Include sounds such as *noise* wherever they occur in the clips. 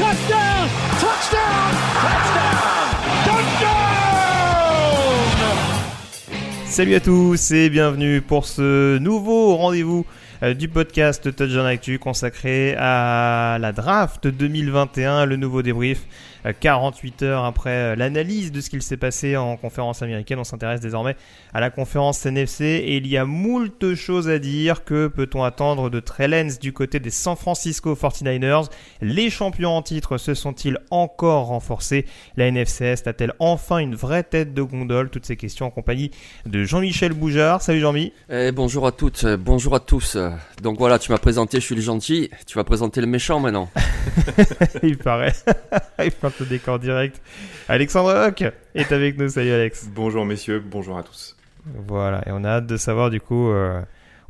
Touchdown. Touchdown. Touchdown. Touchdown. Salut à tous et bienvenue pour ce nouveau rendez-vous euh, du podcast Touchdown Actu consacré à la draft 2021, le nouveau débrief. Euh, 48 heures après euh, l'analyse de ce qu'il s'est passé en conférence américaine, on s'intéresse désormais à la conférence NFC et il y a moult choses à dire. Que peut-on attendre de Trellens du côté des San Francisco 49ers Les champions en titre se sont-ils encore renforcés? La NFC Est a-t-elle enfin une vraie tête de gondole? Toutes ces questions en compagnie de Jean-Michel Boujard. Salut Jean-Mi. Eh, bonjour à toutes, euh, bonjour à tous. Euh, Donc voilà, tu m'as présenté, je suis le gentil. Tu vas présenter le méchant maintenant. *laughs* il paraît. *laughs* il plante le décor direct. Alexandre Hock est avec nous. Salut Alex. Bonjour messieurs, bonjour à tous. Voilà, et on a hâte de savoir du coup. euh,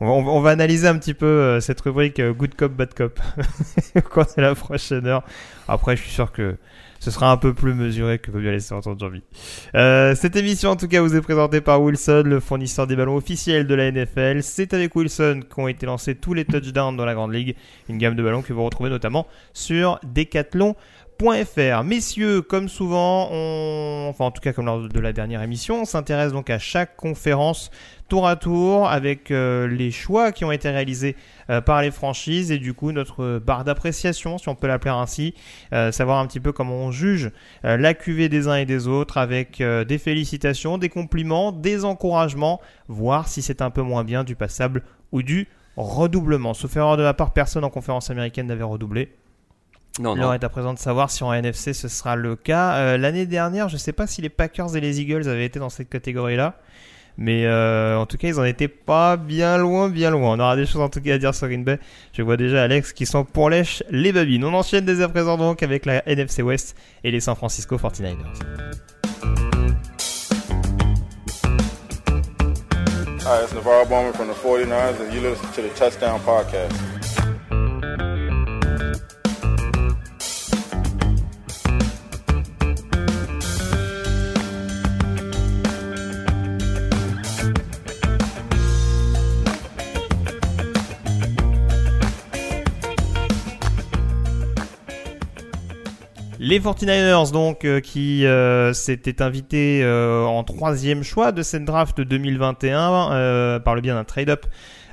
on, va, on analyser un petit peu euh, cette rubrique euh, Good Cop, Bad Cop au cours de la prochaine heure. Après, je suis sûr que ce sera un peu plus mesuré que peut bien laisser entendre Jean-Mi. Euh, cette émission, en tout cas, vous est présentée par Wilson, le fournisseur des ballons officiels de la NFL. C'est avec Wilson qu'ont été lancés tous les touchdowns dans la Grande Ligue. Une gamme de ballons que vous retrouvez notamment sur Decathlon.fr. Messieurs, comme souvent, enfin en tout cas comme lors de la dernière émission, on s'intéresse donc à chaque conférence tour à tour avec euh, les choix qui ont été réalisés euh, par les franchises et du coup notre barre d'appréciation, si on peut l'appeler ainsi, euh, savoir un petit peu comment on juge la cuvée des uns et des autres avec des félicitations, des compliments, des encouragements, voir si c'est un peu moins bien du passable ou du redoublement. Sauf erreur de ma part, personne en conférence américaine n'avait redoublé. Non, L'heure non. est à présent de savoir si en NFC ce sera le cas. Euh, L'année dernière, je ne sais pas si les Packers et les Eagles avaient été dans cette catégorie-là. Mais euh, en tout cas, ils en étaient pas bien loin, bien loin. On aura des choses en tout cas à dire sur Green Bay. Je vois déjà Alex qui sont pour lèche les babines. On enchaîne dès à présent donc avec la NFC West et les San Francisco 49ers. Hi, it's Navarro Bowman from the 49ers, and you listen to the Touchdown Podcast. Les 49ers donc euh, qui euh, s'étaient invités euh, en troisième choix de cette draft 2021 euh, par le bien d'un trade-up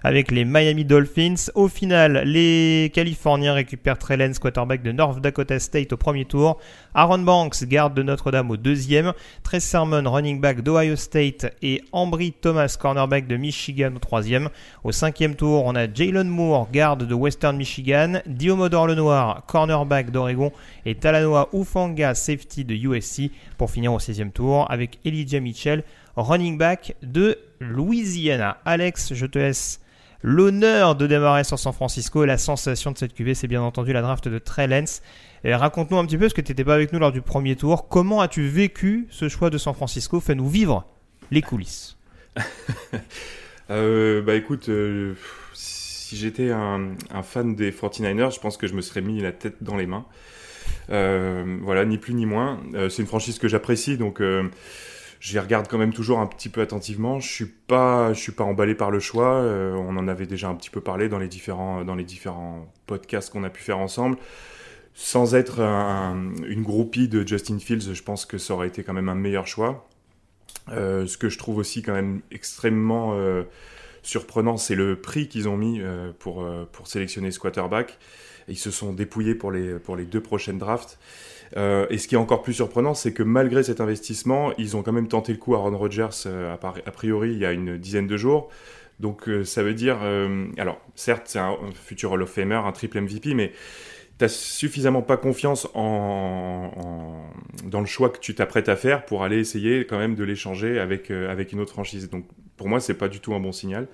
avec les Miami Dolphins. Au final, les Californiens récupèrent Trellens, quarterback de North Dakota State au premier tour. Aaron Banks, garde de Notre-Dame au deuxième. Trey Sermon, running back d'Ohio State. Et Ambry Thomas, cornerback de Michigan au troisième. Au cinquième tour, on a Jalen Moore, garde de Western Michigan. Diomodor Lenoir, cornerback d'Oregon. Et Talanoa Ufanga, safety de USC. Pour finir au sixième tour avec Elijah Mitchell, running back de Louisiana. Alex, je te laisse l'honneur de démarrer sur San Francisco. Et la sensation de cette QV, c'est bien entendu la draft de Trey Lance. Raconte-nous un petit peu, parce que tu n'étais pas avec nous lors du premier tour, comment as-tu vécu ce choix de San Francisco? Fais-nous vivre les coulisses. *laughs* Euh, bah écoute, euh, si j'étais un, fan des 49ers, je pense que je me serais mis la tête dans les mains. Euh, voilà, ni plus ni moins. c'est une franchise que j'apprécie, donc je les regarde quand même toujours un petit peu attentivement. Je suis pas, je suis pas emballé par le choix. on en avait déjà un petit peu parlé dans les différents, dans les différents podcasts qu'on a pu faire ensemble. Sans être une groupie de Justin Fields, je pense que ça aurait été quand même un meilleur choix. Euh, ce que je trouve aussi quand même extrêmement euh, surprenant, c'est le prix qu'ils ont mis euh, pour, pour sélectionner ce quarterback. Ils se sont dépouillés pour les, pour les deux prochaines drafts. Et ce qui est encore plus surprenant, c'est que malgré cet investissement, ils ont quand même tenté le coup à Ron Rodgers, a priori, il y a une dizaine de jours. Donc ça veut dire, alors certes c'est un futur Hall of Famer, un triple MVP, mais t'as suffisamment pas confiance en, dans le choix que tu t'apprêtes à faire pour aller essayer quand même de l'échanger avec, euh, avec une autre franchise. Donc pour moi, c'est pas du tout un bon signal.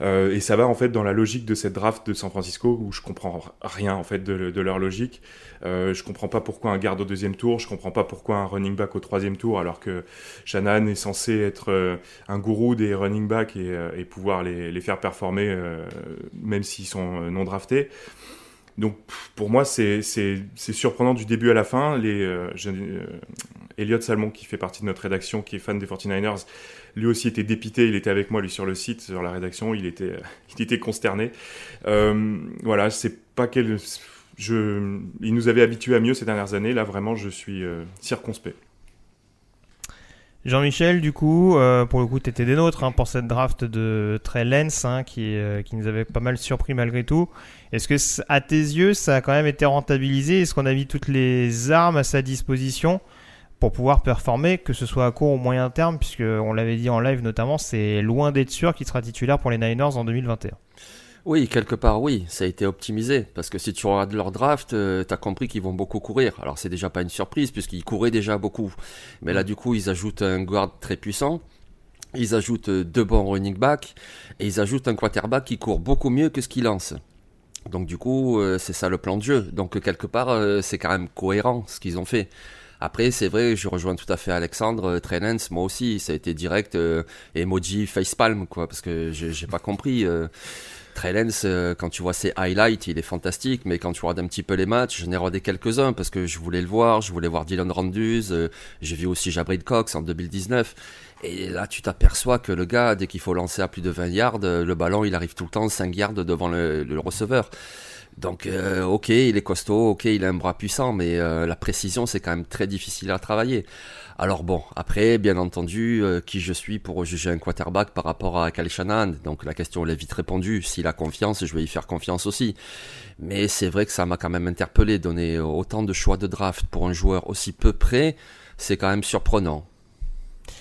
Euh, et ça va en fait dans la logique de cette draft de San Francisco où je comprends rien en fait de, leur logique. Euh, je comprends pas pourquoi un garde au deuxième tour, je comprends pas pourquoi un running back au troisième tour alors que Shannon est censé être euh, un gourou des running backs et, et pouvoir les, les, faire performer même s'ils sont non draftés. Donc pour moi, c'est surprenant du début à la fin. Les, euh, euh, Elliot Salmon, qui fait partie de notre rédaction, qui est fan des 49ers, lui aussi était dépité. Il était avec moi, lui, sur le site, sur la rédaction. Il était, *laughs* il était consterné. Euh, voilà, c'est pas quel. Il nous avait habitués à mieux ces dernières années. Là, vraiment, je suis circonspect. Jean-Michel, du coup, euh, pour le coup, tu étais des nôtres hein, pour cette draft de Trey Lance hein, qui, euh, qui nous avait pas mal surpris malgré tout. Est-ce que, à tes yeux, ça a quand même été rentabilisé? Est-ce qu'on a mis toutes les armes à sa disposition? Pour pouvoir performer, que ce soit à court ou moyen terme, puisque on l'avait dit en live notamment, c'est loin d'être sûr qu'il sera titulaire pour les Niners en 2021 oui, quelque part, oui, ça a été optimisé. Parce que si tu regardes leur draft, euh, tu as compris qu'ils vont beaucoup courir. Alors, c'est déjà pas une surprise, puisqu'ils couraient déjà beaucoup. Mais là, du coup, ils ajoutent un guard très puissant. Ils ajoutent euh, deux bons running backs. Et ils ajoutent un quarterback qui court beaucoup mieux que ce qu'il lance. Donc, du coup, euh, c'est ça le plan de jeu. Donc, quelque part, c'est quand même cohérent ce qu'ils ont fait. Après, c'est vrai, je rejoins tout à fait Alexandre, Trenens, moi aussi, ça a été direct emoji facepalm, quoi, parce que j'ai pas compris. Trellens, euh, quand tu vois ses highlights, il est fantastique, mais quand tu regardes un petit peu les matchs, j'en ai regardé quelques-uns parce que je voulais le voir, je voulais voir Dylan Randus, euh, j'ai vu aussi Jabrid Cox en 2019. Et là, tu t'aperçois que le gars, dès qu'il faut lancer à plus de 20 yards, euh, le ballon, il arrive tout le temps 5 yards devant le, receveur. Donc, ok, il est costaud, ok, il a un bras puissant, mais la précision, c'est quand même très difficile à travailler. Alors bon, après, bien entendu, euh, qui je suis pour juger un quarterback par rapport à Kyle Shanahan? Donc la question est vite répondue. S'il a confiance, je vais y faire confiance aussi. Mais c'est vrai que ça m'a quand même interpellé. Donner autant de choix de draft pour un joueur aussi peu près, c'est quand même surprenant.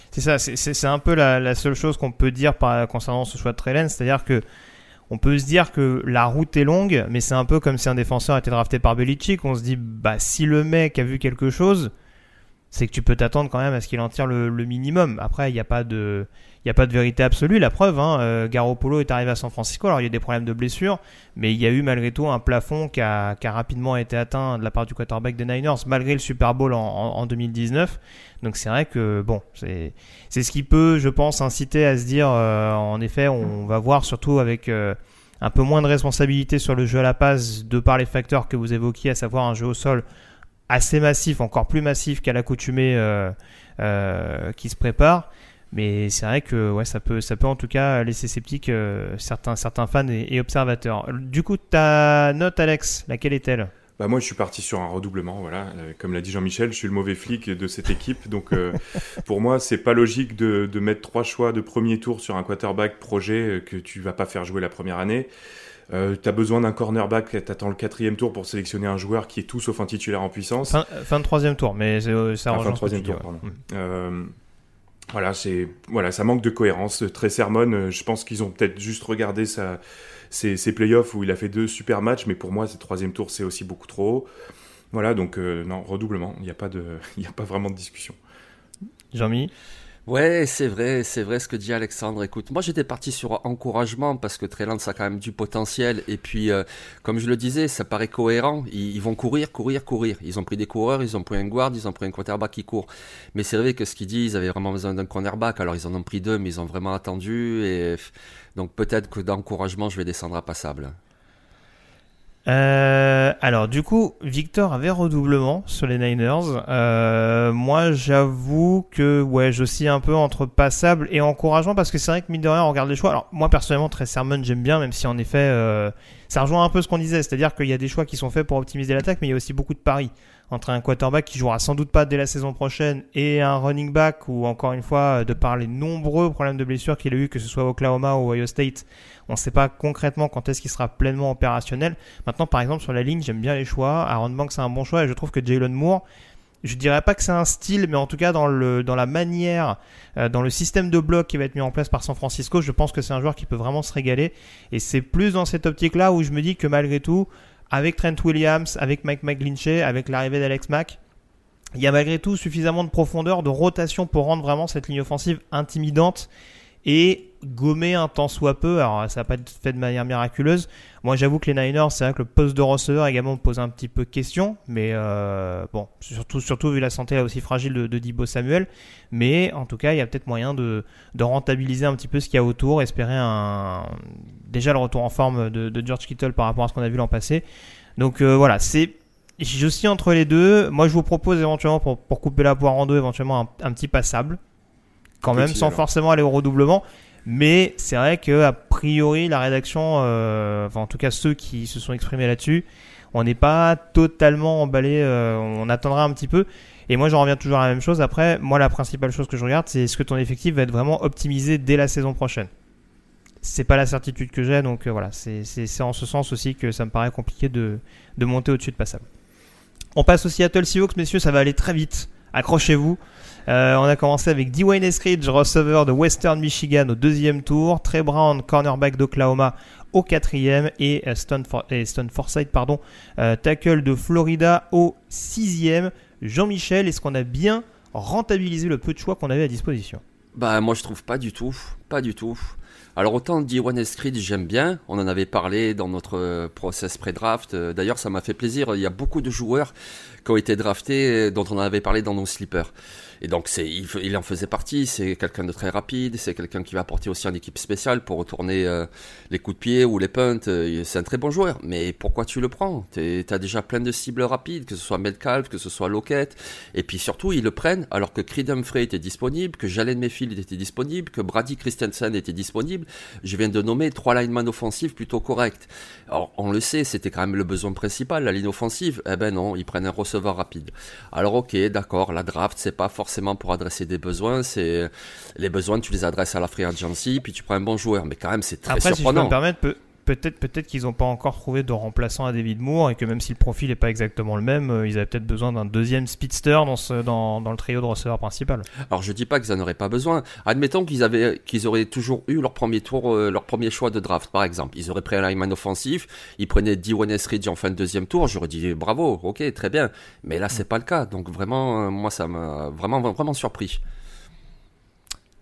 C'est ça, c'est un peu la, seule chose qu'on peut dire par, concernant ce choix de Trellen, c'est-à-dire que on peut se dire que la route est longue, mais c'est un peu comme si un défenseur était drafté par Belichick. On se dit, bah si le mec a vu quelque chose, c'est que tu peux t'attendre quand même à ce qu'il en tire le, minimum. Après, il n'y a pas de, il a pas de vérité absolue. La preuve, hein, euh, Garoppolo est arrivé à San Francisco. Alors il y a des problèmes de blessure, mais il y a eu malgré tout un plafond qui a, rapidement été atteint de la part du quarterback des Niners, malgré le Super Bowl en, 2019. Donc c'est vrai que bon, c'est, c'est ce qui peut, je pense, inciter à se dire, euh, en effet, on va voir surtout avec euh, un peu moins de responsabilité sur le jeu à la passe de par les facteurs que vous évoquiez, à savoir un jeu au sol assez massif, encore plus massif qu'à l'accoutumée euh, euh, qui se prépare. Mais c'est vrai que ouais, ça, peut, ça peut en tout cas laisser sceptique euh, certains, certains fans et, observateurs. Du coup, ta note, Alex, laquelle est-elle? Bah moi, je suis parti sur un redoublement, voilà. comme l'a dit Jean-Michel, je suis le mauvais flic de cette équipe, donc *laughs* pour moi, c'est pas logique de, de, mettre trois choix de premier tour sur un quarterback projet que tu vas pas faire jouer la première année. Euh, tu as besoin d'un cornerback, tu attends le quatrième tour pour sélectionner un joueur qui est tout sauf un titulaire en puissance. Fin, fin de troisième tour, mais euh, ça fin de troisième tour, pardon. Euh, voilà, c'est voilà, ça manque de cohérence. Très sermon, je pense qu'ils ont peut-être juste regardé sa, ses, ses, playoffs où il a fait deux super matchs, mais pour moi, ce troisième tour, c'est aussi beaucoup trop. Voilà, donc non, redoublement. Il n'y a pas de, *laughs* a pas vraiment de discussion. Jean-Mi? Ouais, c'est vrai, c'est vrai ce que dit Alexandre. Écoute, moi j'étais parti sur encouragement parce que Trelance ça a quand même du potentiel. Et puis, euh, comme je le disais, ça paraît cohérent. Ils, vont courir, courir, courir. Ils ont pris des coureurs, ils ont pris un guard, ils ont pris un quarterback qui court. Mais c'est vrai que ce qu'ils disent, ils avaient vraiment besoin d'un cornerback. Alors ils en ont pris deux, mais ils ont vraiment attendu. Et donc peut-être que d'encouragement, je vais descendre à passable. Euh, alors du coup, Victor avait redoublement sur les Niners. Euh, moi, j'avoue que ouais, j'oscille un peu entre passable et encourageant parce que c'est vrai que mine de rien, on regarde les choix. Alors moi personnellement, très Sermon, j'aime bien, même si en effet, euh, ça rejoint un peu ce qu'on disait, c'est-à-dire qu'il y a des choix qui sont faits pour optimiser l'attaque, mais il y a aussi beaucoup de paris entre un quarterback qui jouera sans doute pas dès la saison prochaine et un running back ou encore une fois de par les nombreux problèmes de blessure qu'il a eu que ce soit Oklahoma ou Ohio State on ne sait pas concrètement quand est-ce qu'il sera pleinement opérationnel maintenant par exemple sur la ligne j'aime bien les choix Aaron Banks c'est un bon choix et je trouve que Jalen Moore je dirais pas que c'est un style, mais en tout cas dans le dans la manière, euh, dans le système de bloc qui va être mis en place par San Francisco, je pense que c'est un joueur qui peut vraiment se régaler. Et c'est plus dans cette optique-là où je me dis que malgré tout, avec Trent Williams, avec Mike McGlinchey, avec l'arrivée d'Alex Mack, il y a malgré tout suffisamment de profondeur, de rotation pour rendre vraiment cette ligne offensive intimidante et gommer un temps soit peu. Alors ça n'a pas été fait de manière miraculeuse. Moi j'avoue que les Niners, c'est vrai que le poste de receveur également me pose un petit peu question. Mais euh, bon, surtout, surtout vu la santé aussi fragile de, de Dibo Samuel. Mais en tout cas, il y a peut-être moyen de, de, rentabiliser un petit peu ce qu'il y a autour, espérer un déjà le retour en forme de, de George Kittle par rapport à ce qu'on a vu l'an passé. Donc euh, voilà, c'est je suis entre les deux. Moi, je vous propose éventuellement, pour, pour couper la poire en deux, éventuellement un, un petit passable. Quand même, sans forcément aller au redoublement. Mais c'est vrai que a priori la rédaction, euh, enfin en tout cas ceux qui se sont exprimés là-dessus, on n'est pas totalement emballé. Euh, on attendra un petit peu. Et moi, j'en reviens toujours à la même chose. Après, moi, la principale chose que je regarde, c'est est-ce que ton effectif va être vraiment optimisé dès la saison prochaine? C'est pas la certitude que j'ai, donc euh, voilà, c'est en ce sens aussi que ça me paraît compliqué de, de monter au-dessus de passable. On passe au Seattle Seahawks, messieurs, ça va aller très vite. Accrochez-vous. Euh, on a commencé avec Dwayne Eskridge, receveur de Western Michigan au deuxième tour, Trey Brown, cornerback d'Oklahoma au quatrième et euh, Stone, Forsythe, pardon, tackle de Florida au sixième. Jean-Michel, est-ce qu'on a bien rentabilisé le peu de choix qu'on avait à disposition? Bah moi je trouve pas du tout, pas du tout. Alors autant D1 Escrit, j'aime bien, on en avait parlé dans notre process pré-draft, d'ailleurs ça m'a fait plaisir, il y a beaucoup de joueurs qui ont été draftés dont on en avait parlé dans nos slippers. Et donc c'est, il, en faisait partie. C'est quelqu'un de très rapide. C'est quelqu'un qui va apporter aussi en équipe spéciale pour retourner euh, les coups de pied ou les punts. C'est un très bon joueur. Mais pourquoi tu le prends? Tu as déjà plein de cibles rapides, que ce soit Metcalf, que ce soit Lockett. Et puis surtout, ils le prennent alors que Creed Humphrey était disponible, que Jalen Mayfield était disponible, que Brady Christensen était disponible. Je viens de nommer trois linemen offensifs plutôt corrects. Alors on le sait, c'était quand même le besoin principal, la ligne offensive. Eh ben non, ils prennent un receveur rapide. Alors ok, d'accord, la draft c'est pas forcément pour adresser des besoins. C'est les besoins, tu les adresses à la free agency, puis tu prends un bon joueur. Mais quand même, c'est très Après, surprenant. Si je peux me permettre, peut-être peut-être qu'ils n'ont pas encore trouvé de remplaçant à David Moore et que même si le profil n'est pas exactement le même, euh, ils avaient peut-être besoin d'un deuxième speedster dans, le trio de receveurs principal. Alors je dis pas qu'ils n'en auraient pas besoin. Admettons qu'ils auraient toujours eu leur premier tour, euh, leur premier choix de draft par exemple. Ils auraient pris un lineman offensif, ils prenaient Diwan Ridge en fin de deuxième tour. J'aurais dit bravo, ok, très bien. Mais là c'est pas le cas. Donc vraiment, euh, moi ça m'a vraiment vraiment surpris.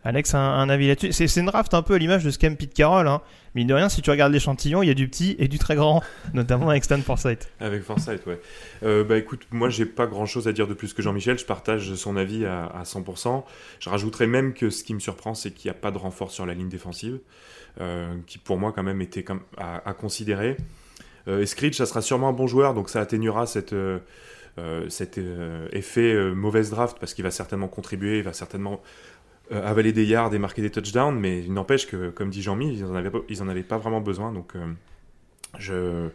Alex, un, un avis là-dessus c'est, une draft un peu à l'image de Scam Pete Carroll. Hein. Mine de rien, si tu regardes l'échantillon, il y a du petit et du très grand, *laughs* notamment avec Stan Forsythe. Avec Forsythe, ouais. Euh, bah écoute, moi j'ai pas grand chose à dire de plus que Jean-Michel, je partage son avis à, à 100%. Je rajouterais même que ce qui me surprend, c'est qu'il n'y a pas de renfort sur la ligne défensive, euh, qui pour moi quand même était à, considérer. Euh, Screech, ça sera sûrement un bon joueur, donc ça atténuera. Euh, euh cet euh, effet mauvaise draft parce qu'il va certainement contribuer, il va certainement euh, avaler des yards et marquer des touchdowns, mais il n'empêche que, comme dit Jean-Mi, ils n'en avaient, pas vraiment besoin. Donc, euh, je.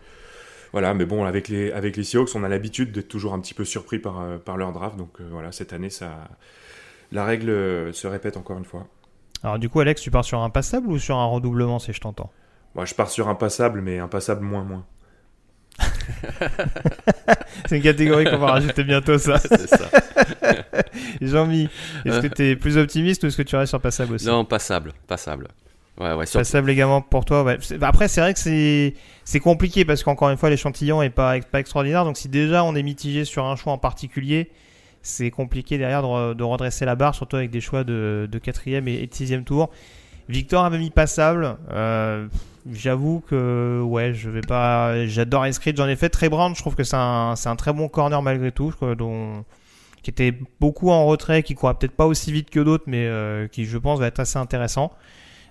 Voilà, mais bon, avec les, avec les Seahawks, on a l'habitude d'être toujours un petit peu surpris par, euh, par leur draft. Donc voilà, cette année, ça, la règle se répète encore une fois. Alors du coup, Alex, tu pars sur un passable ou sur un redoublement, si je t'entends? Moi, je pars sur un passable, mais un passable moins moins. *laughs* c'est une catégorie qu'on va rajouter bientôt, ça. *laughs* *laughs* Jean-Mi, est-ce que tu es plus optimiste ou est-ce que tu restes sur passable aussi? Non, passable, passable. Ouais, ouais, Passable également pour toi. Ouais. Après, c'est vrai que c'est c'est compliqué parce qu'encore une fois, l'échantillon est pas pas extraordinaire. Donc si déjà on est mitigé sur un choix en particulier, c'est compliqué derrière de, redresser la barre, surtout avec des choix de, de 4 et, de 6 tour. Victor avait mis passable. Euh, j'avoue que ouais, je vais pas. J'adore Escrit, j'en ai fait très Brown. Je trouve que c'est un, un, très bon corner malgré tout, dont, qui était beaucoup en retrait, qui courra peut-être pas aussi vite que d'autres, mais euh, qui je pense va être assez intéressant.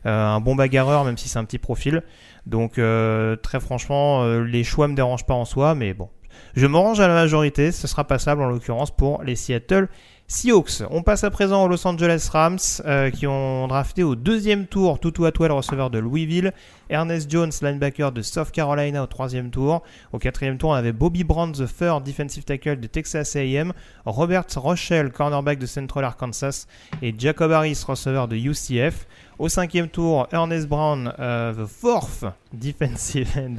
Euh, un bon bagarreur, même si c'est un petit profil. Donc très franchement, les choix me dérangent pas en soi, mais bon, je me range à la majorité. Ce sera passable en l'occurrence pour les Seattle Seahawks. On passe à présent aux Los Angeles Rams euh, qui ont drafté au deuxième tour Tutu Atwell, receveur de Louisville, Ernest Jones, linebacker de South Carolina au troisième tour. Au quatrième tour, on avait Bobby Brown, the third defensive tackle de Texas A&M, Robert Rochelle, cornerback de Central Arkansas et Jacob Harris, receveur de UCF. Au cinquième tour, Ernest Brown, euh, the fourth defensive end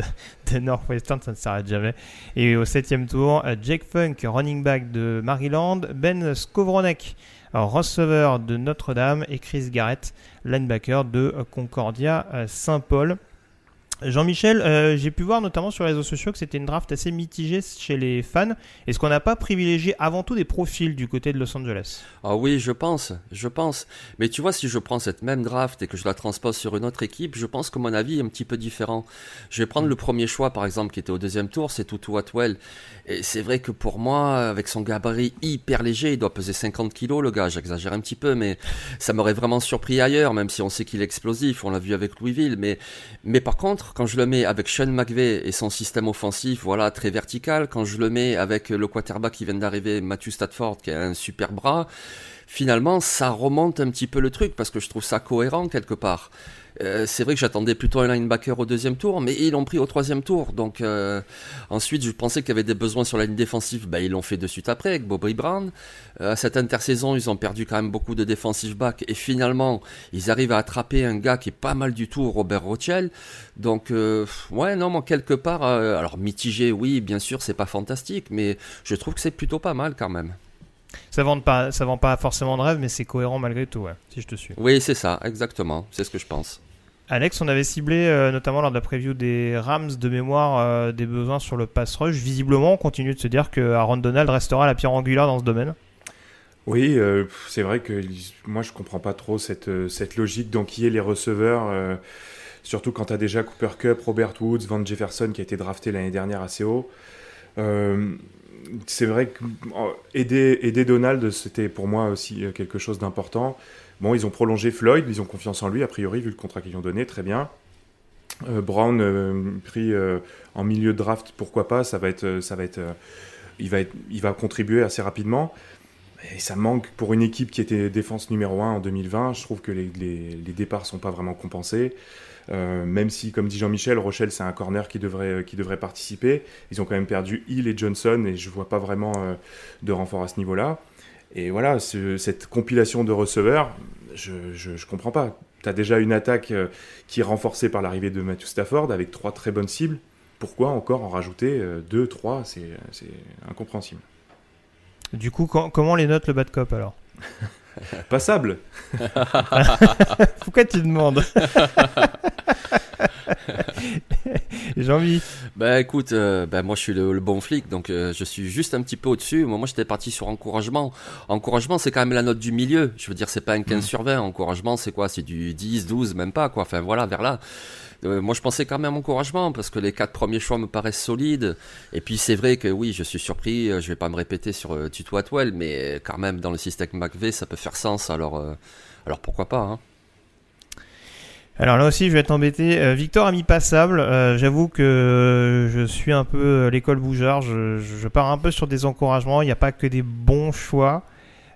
de Northwestern, ça ne s'arrête jamais. Et au septième tour, euh, Jake Funk, running back de Maryland, Ben Skowronek, receveur de Notre-Dame, et Chris Garrett, linebacker de Concordia euh, Saint-Paul. Jean-Michel, euh, j'ai pu voir notamment sur les réseaux sociaux que c'était une draft assez mitigée chez les fans. Est-ce qu'on n'a pas privilégié avant tout des profils du côté de Los Angeles? Ah oui, je pense, je pense. Mais tu vois, si je prends cette même draft et que je la transpose sur une autre équipe, je pense que mon avis est un petit peu différent. Je vais prendre le premier choix, par exemple, qui était au deuxième tour, c'est Tutu Atwell. Et c'est vrai que pour moi, avec son gabarit hyper léger, il doit peser 50 kilos, le gars, j'exagère un petit peu, mais ça m'aurait vraiment surpris ailleurs, même si on sait qu'il est explosif, on l'a vu avec Louisville. Mais, mais par contre, quand je le mets avec Sean McVay et son système offensif, voilà, très vertical, quand je le mets avec le quarterback qui vient d'arriver, Matthew Stafford, qui a un super bras, finalement, ça remonte un petit peu le truc parce que je trouve ça cohérent quelque part. Euh, c'est vrai que j'attendais plutôt un linebacker au deuxième tour, mais ils l'ont pris au troisième tour. Donc euh, ensuite, je pensais qu'il y avait des besoins sur la ligne défensive. Ben, ils l'ont fait de suite après avec Bobby Brown. Euh, cette intersaison, ils ont perdu quand même beaucoup de defensive back. Et finalement, ils arrivent à attraper un gars qui est pas mal du tout, Robert Rochelle. Donc ouais, non, moi quelque part, alors mitigé, oui, bien sûr, c'est pas fantastique, mais je trouve que c'est plutôt pas mal quand même. Ça vend pas, ça vend pas forcément de rêve, mais c'est cohérent malgré tout, ouais, si je te suis. Oui, c'est ça, exactement. C'est ce que je pense. Alex, on avait ciblé euh, notamment lors de la preview des Rams de mémoire euh, des besoins sur le pass rush. Visiblement, on continue de se dire que Aaron Donald restera la pierre angulaire dans ce domaine. Oui, euh, c'est vrai que moi je comprends pas trop cette, cette logique d'enquiller les receveurs, surtout quand tu as déjà Cooper Cup, Robert Woods, Van Jefferson qui a été drafté l'année dernière assez haut. c'est vrai que aider, Donald, c'était pour moi aussi quelque chose d'important. Bon, ils ont prolongé Floyd, ils ont confiance en lui, a priori, vu le contrat qu'ils ont donné, très bien. Euh, Brown euh, pris euh, en milieu de draft, pourquoi pas, ça va être, ça va être, il va être, il va contribuer assez rapidement. Et ça manque pour une équipe qui était défense numéro 1 en 2020. Je trouve que les, les, les départs sont pas vraiment compensés. même si, comme dit Jean-Michel, Rochelle, c'est un corner qui devrait, qui devrait participer. Ils ont quand même perdu Hill et Johnson et je vois pas vraiment de renfort à ce niveau-là. Et voilà, cette compilation de receveurs, je, je, comprends pas. Tu as déjà une attaque euh, qui est renforcée par l'arrivée de Matthew Stafford avec trois très bonnes cibles. Pourquoi encore en rajouter euh, deux, trois? C'est incompréhensible. Du coup, comment les notes le bad cop alors? *laughs* Passable. *laughs* *laughs* Pourquoi tu demandes? *laughs* J'ai envie. Bah écoute, euh, bah, moi je suis le, bon flic, donc euh, je suis juste un petit peu au-dessus. Moi, j'étais parti sur encouragement. Encouragement, c'est quand même la note du milieu. Je veux dire, c'est pas un 15 mm. sur 20. Encouragement, c'est quoi? C'est du 10, 12, même pas quoi. Enfin voilà, vers là. Euh, moi, je pensais quand même encouragement parce que les quatre premiers choix me paraissent solides. Et puis, c'est vrai que oui, je suis surpris. Je vais pas me répéter sur euh, Tuto Atwell, mais quand même, dans le système McVeigh, ça peut faire sens. Alors, alors pourquoi pas hein alors là aussi, je vais être embêté. Euh, Victor a mis passable. Euh, j'avoue que je suis un peu l'école Boujard. Je, pars un peu sur des encouragements. Il n'y a pas que des bons choix.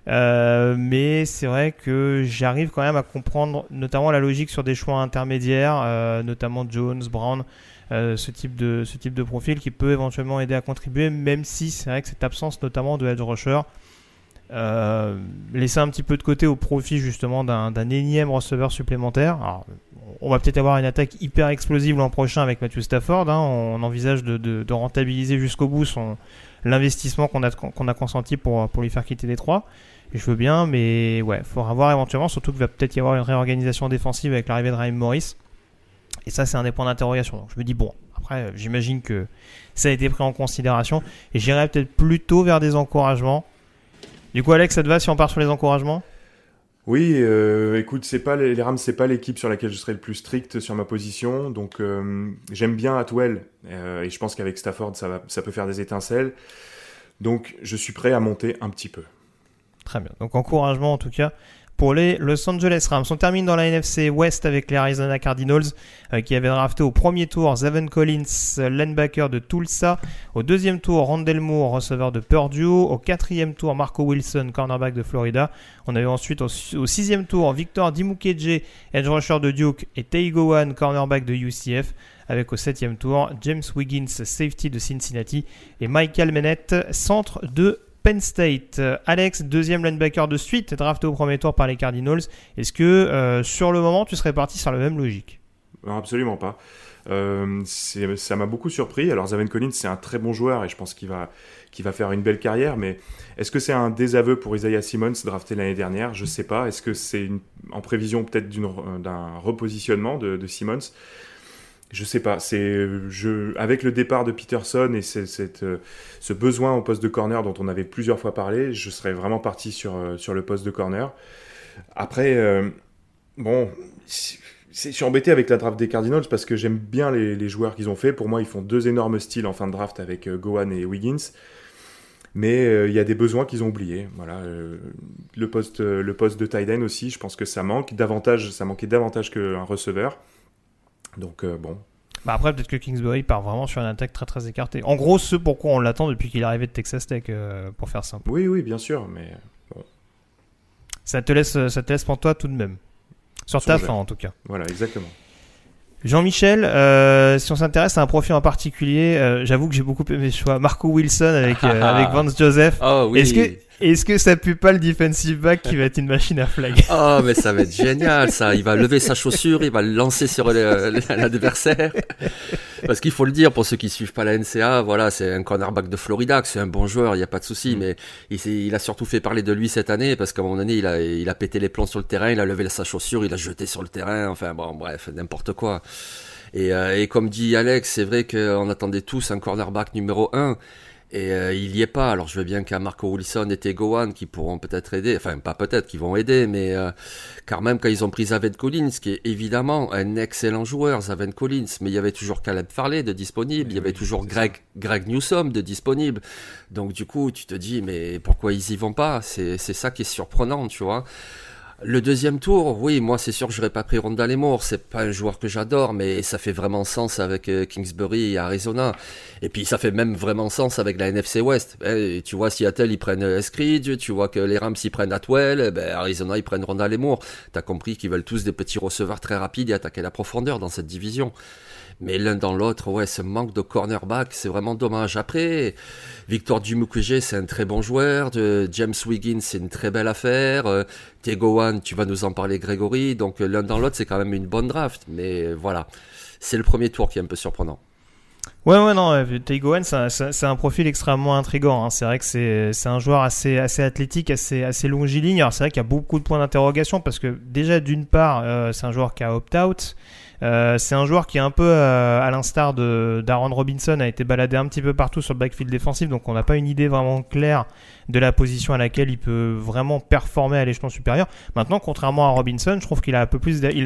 Euh, mais c'est vrai que j'arrive quand même à comprendre notamment la logique sur des choix intermédiaires, notamment Jones, Brown, ce, type de, ce type de profil qui peut éventuellement aider à contribuer, même si c'est vrai que cette absence notamment de edge rusher laisser un petit peu de côté au profit justement d'un énième receveur supplémentaire. Alors, on va peut-être avoir une attaque hyper explosive l'an prochain avec Matthew Stafford. Hein. On envisage de, rentabiliser jusqu'au bout l'investissement qu'on a, consenti pour, lui faire quitter Détroit. Je veux bien, mais ouais, il faudra voir éventuellement, surtout qu'il va peut-être y avoir une réorganisation défensive avec l'arrivée de Ryan Morris. Et ça, c'est un des points d'interrogation. Je me dis, bon, après, j'imagine que ça a été pris en considération. Et j'irai peut-être plutôt vers des encouragements Du coup, Alex, ça te va si on part sur les encouragements? Oui, euh, écoute, c'est pas les, les Rams, c'est pas l'équipe sur laquelle je serai le plus strict sur ma position. Donc, euh, j'aime bien Atwell euh, et je pense qu'avec Stafford, ça, va, ça peut faire des étincelles. Donc, je suis prêt à monter un petit peu. Très bien. Donc, encouragement en tout cas les Los Angeles Rams. On termine dans la NFC West avec les Arizona Cardinals euh, qui avaient drafté au premier tour Zaven Collins, linebacker de Tulsa. Au deuxième tour, Randall Moore, receveur de Purdue. Au quatrième tour, Marco Wilson, cornerback de Florida. On avait ensuite au, sixième tour Victor Dimukeje, edge rusher de Duke, et Teigo One, cornerback de UCF. Avec au septième tour James Wiggins, safety de Cincinnati, et Michael Mennett, centre de Penn State. Euh, Alex, deuxième linebacker de suite, drafté au premier tour par les Cardinals. Est-ce que euh, sur le moment, tu serais parti sur la même logique? Absolument pas. Euh, ça m'a beaucoup surpris. Alors, Zaven Collins, c'est un très bon joueur et je pense qu'il va, faire une belle carrière. Mais est-ce que c'est un désaveu pour Isaiah Simmons drafté l'année dernière? Je sais pas. Est-ce que c'est en prévision peut-être d'un repositionnement de Simmons? Je sais pas. C'est avec le départ de Peterson et euh, ce besoin au poste de corner dont on avait plusieurs fois parlé, je serais vraiment parti sur euh, le poste de corner. Après, euh, bon, je suis embêté avec la draft des Cardinals parce que j'aime bien les, joueurs qu'ils ont fait. Pour moi, ils font deux énormes styles en fin de draft avec Gohan et Wiggins. Mais il y a des besoins qu'ils ont oubliés. Voilà, le poste, le poste de tight end aussi, je pense que ça manque davantage. Ça manquait davantage qu'un receveur. Donc euh, bon, Bah après, peut-être que Kingsbury part vraiment sur une attaque très très écartée. En gros, ce pourquoi on l'attend depuis qu'il est arrivé de Texas Tech, euh, pour faire simple. oui, oui, bien sûr, mais Ça te laisse, ça te laisse pour toi tout de même. Sur ta fin, en tout cas. voilà, exactement. Jean-Michel, euh, si on s'intéresse à un profil en particulier, euh, j'avoue que j'ai beaucoup aimé ce choix. Marco Wilson avec, euh, *laughs* avec Vance Joseph. Oh oui. Est-ce que, est-ce que ça pue pas le defensive back qui va être une machine à flag Oh, mais ça va être génial, ça. Il va lever sa chaussure, il va le lancer sur l'adversaire. Parce qu'il faut le dire, pour ceux qui suivent pas la NCA, voilà, c'est un cornerback de Florida, c'est un bon joueur, il n'y a pas de souci, mais il, a surtout fait parler de lui cette année, parce qu'à un moment donné, il a, il a pété les plombs sur le terrain, il a levé sa chaussure, il a jeté sur le terrain, enfin bon, bref, n'importe quoi. Et, euh, et comme dit Alex, c'est vrai qu'on attendait tous un cornerback numéro 1. Et euh, il y est pas. Alors je veux bien qu'à Marco Wilson et Tegoan qui pourront peut-être aider, enfin pas peut-être, qui vont aider, mais euh, car même quand ils ont pris Zaven Collins, qui est évidemment un excellent joueur, Zaven Collins, mais il y avait toujours Caleb Farley de disponible, il y avait toujours Greg, Greg Newsom de disponible. Donc du coup, tu te dis, mais pourquoi ils y vont pas? C'est c'est ça qui est surprenant, tu vois. Le deuxième tour, oui, moi c'est sûr que j'aurais pas pris Ronda Moore, c'est pas un joueur que j'adore, mais ça fait vraiment sens avec euh, Kingsbury et Arizona. Et puis ça fait même vraiment sens avec la NFC West. Eh, tu vois, Seattle ils prennent euh, Eskridge, tu vois que les Rams ils prennent Atwell, eh ben, Arizona ils prennent Ronda Moore. T'as compris qu'ils veulent tous des petits receveurs très rapides et attaquer la profondeur dans cette division. Mais l'un dans l'autre, ouais, ce manque de cornerback, c'est vraiment dommage. Après, Victor Dumukwege, c'est un très bon joueur. James Wiggins, c'est une très belle affaire. Euh, tu vas nous en parler, Grégory. Donc euh, l'un dans l'autre, c'est quand même une bonne draft. Mais euh, voilà, c'est le premier tour qui est un peu surprenant. Ouais, ouais, non, Teigoen, c'est un- profil extrêmement intrigant. hein. C'est vrai que c'est c'est un joueur assez, assez athlétique, assez, assez longiligne. Alors, c'est vrai qu'il y a beaucoup de points d'interrogation parce que, déjà, d'une part, euh, c'est un joueur qui a opt-out. Euh, c'est un joueur qui un peu, euh, à l'instar de d'Aaron Robinson, a été baladé un petit peu partout sur le backfield défensif, donc on n'a pas une idée vraiment claire de la position à laquelle il peut vraiment performer à l'échelon supérieur. Maintenant, contrairement à Robinson, je trouve qu'il a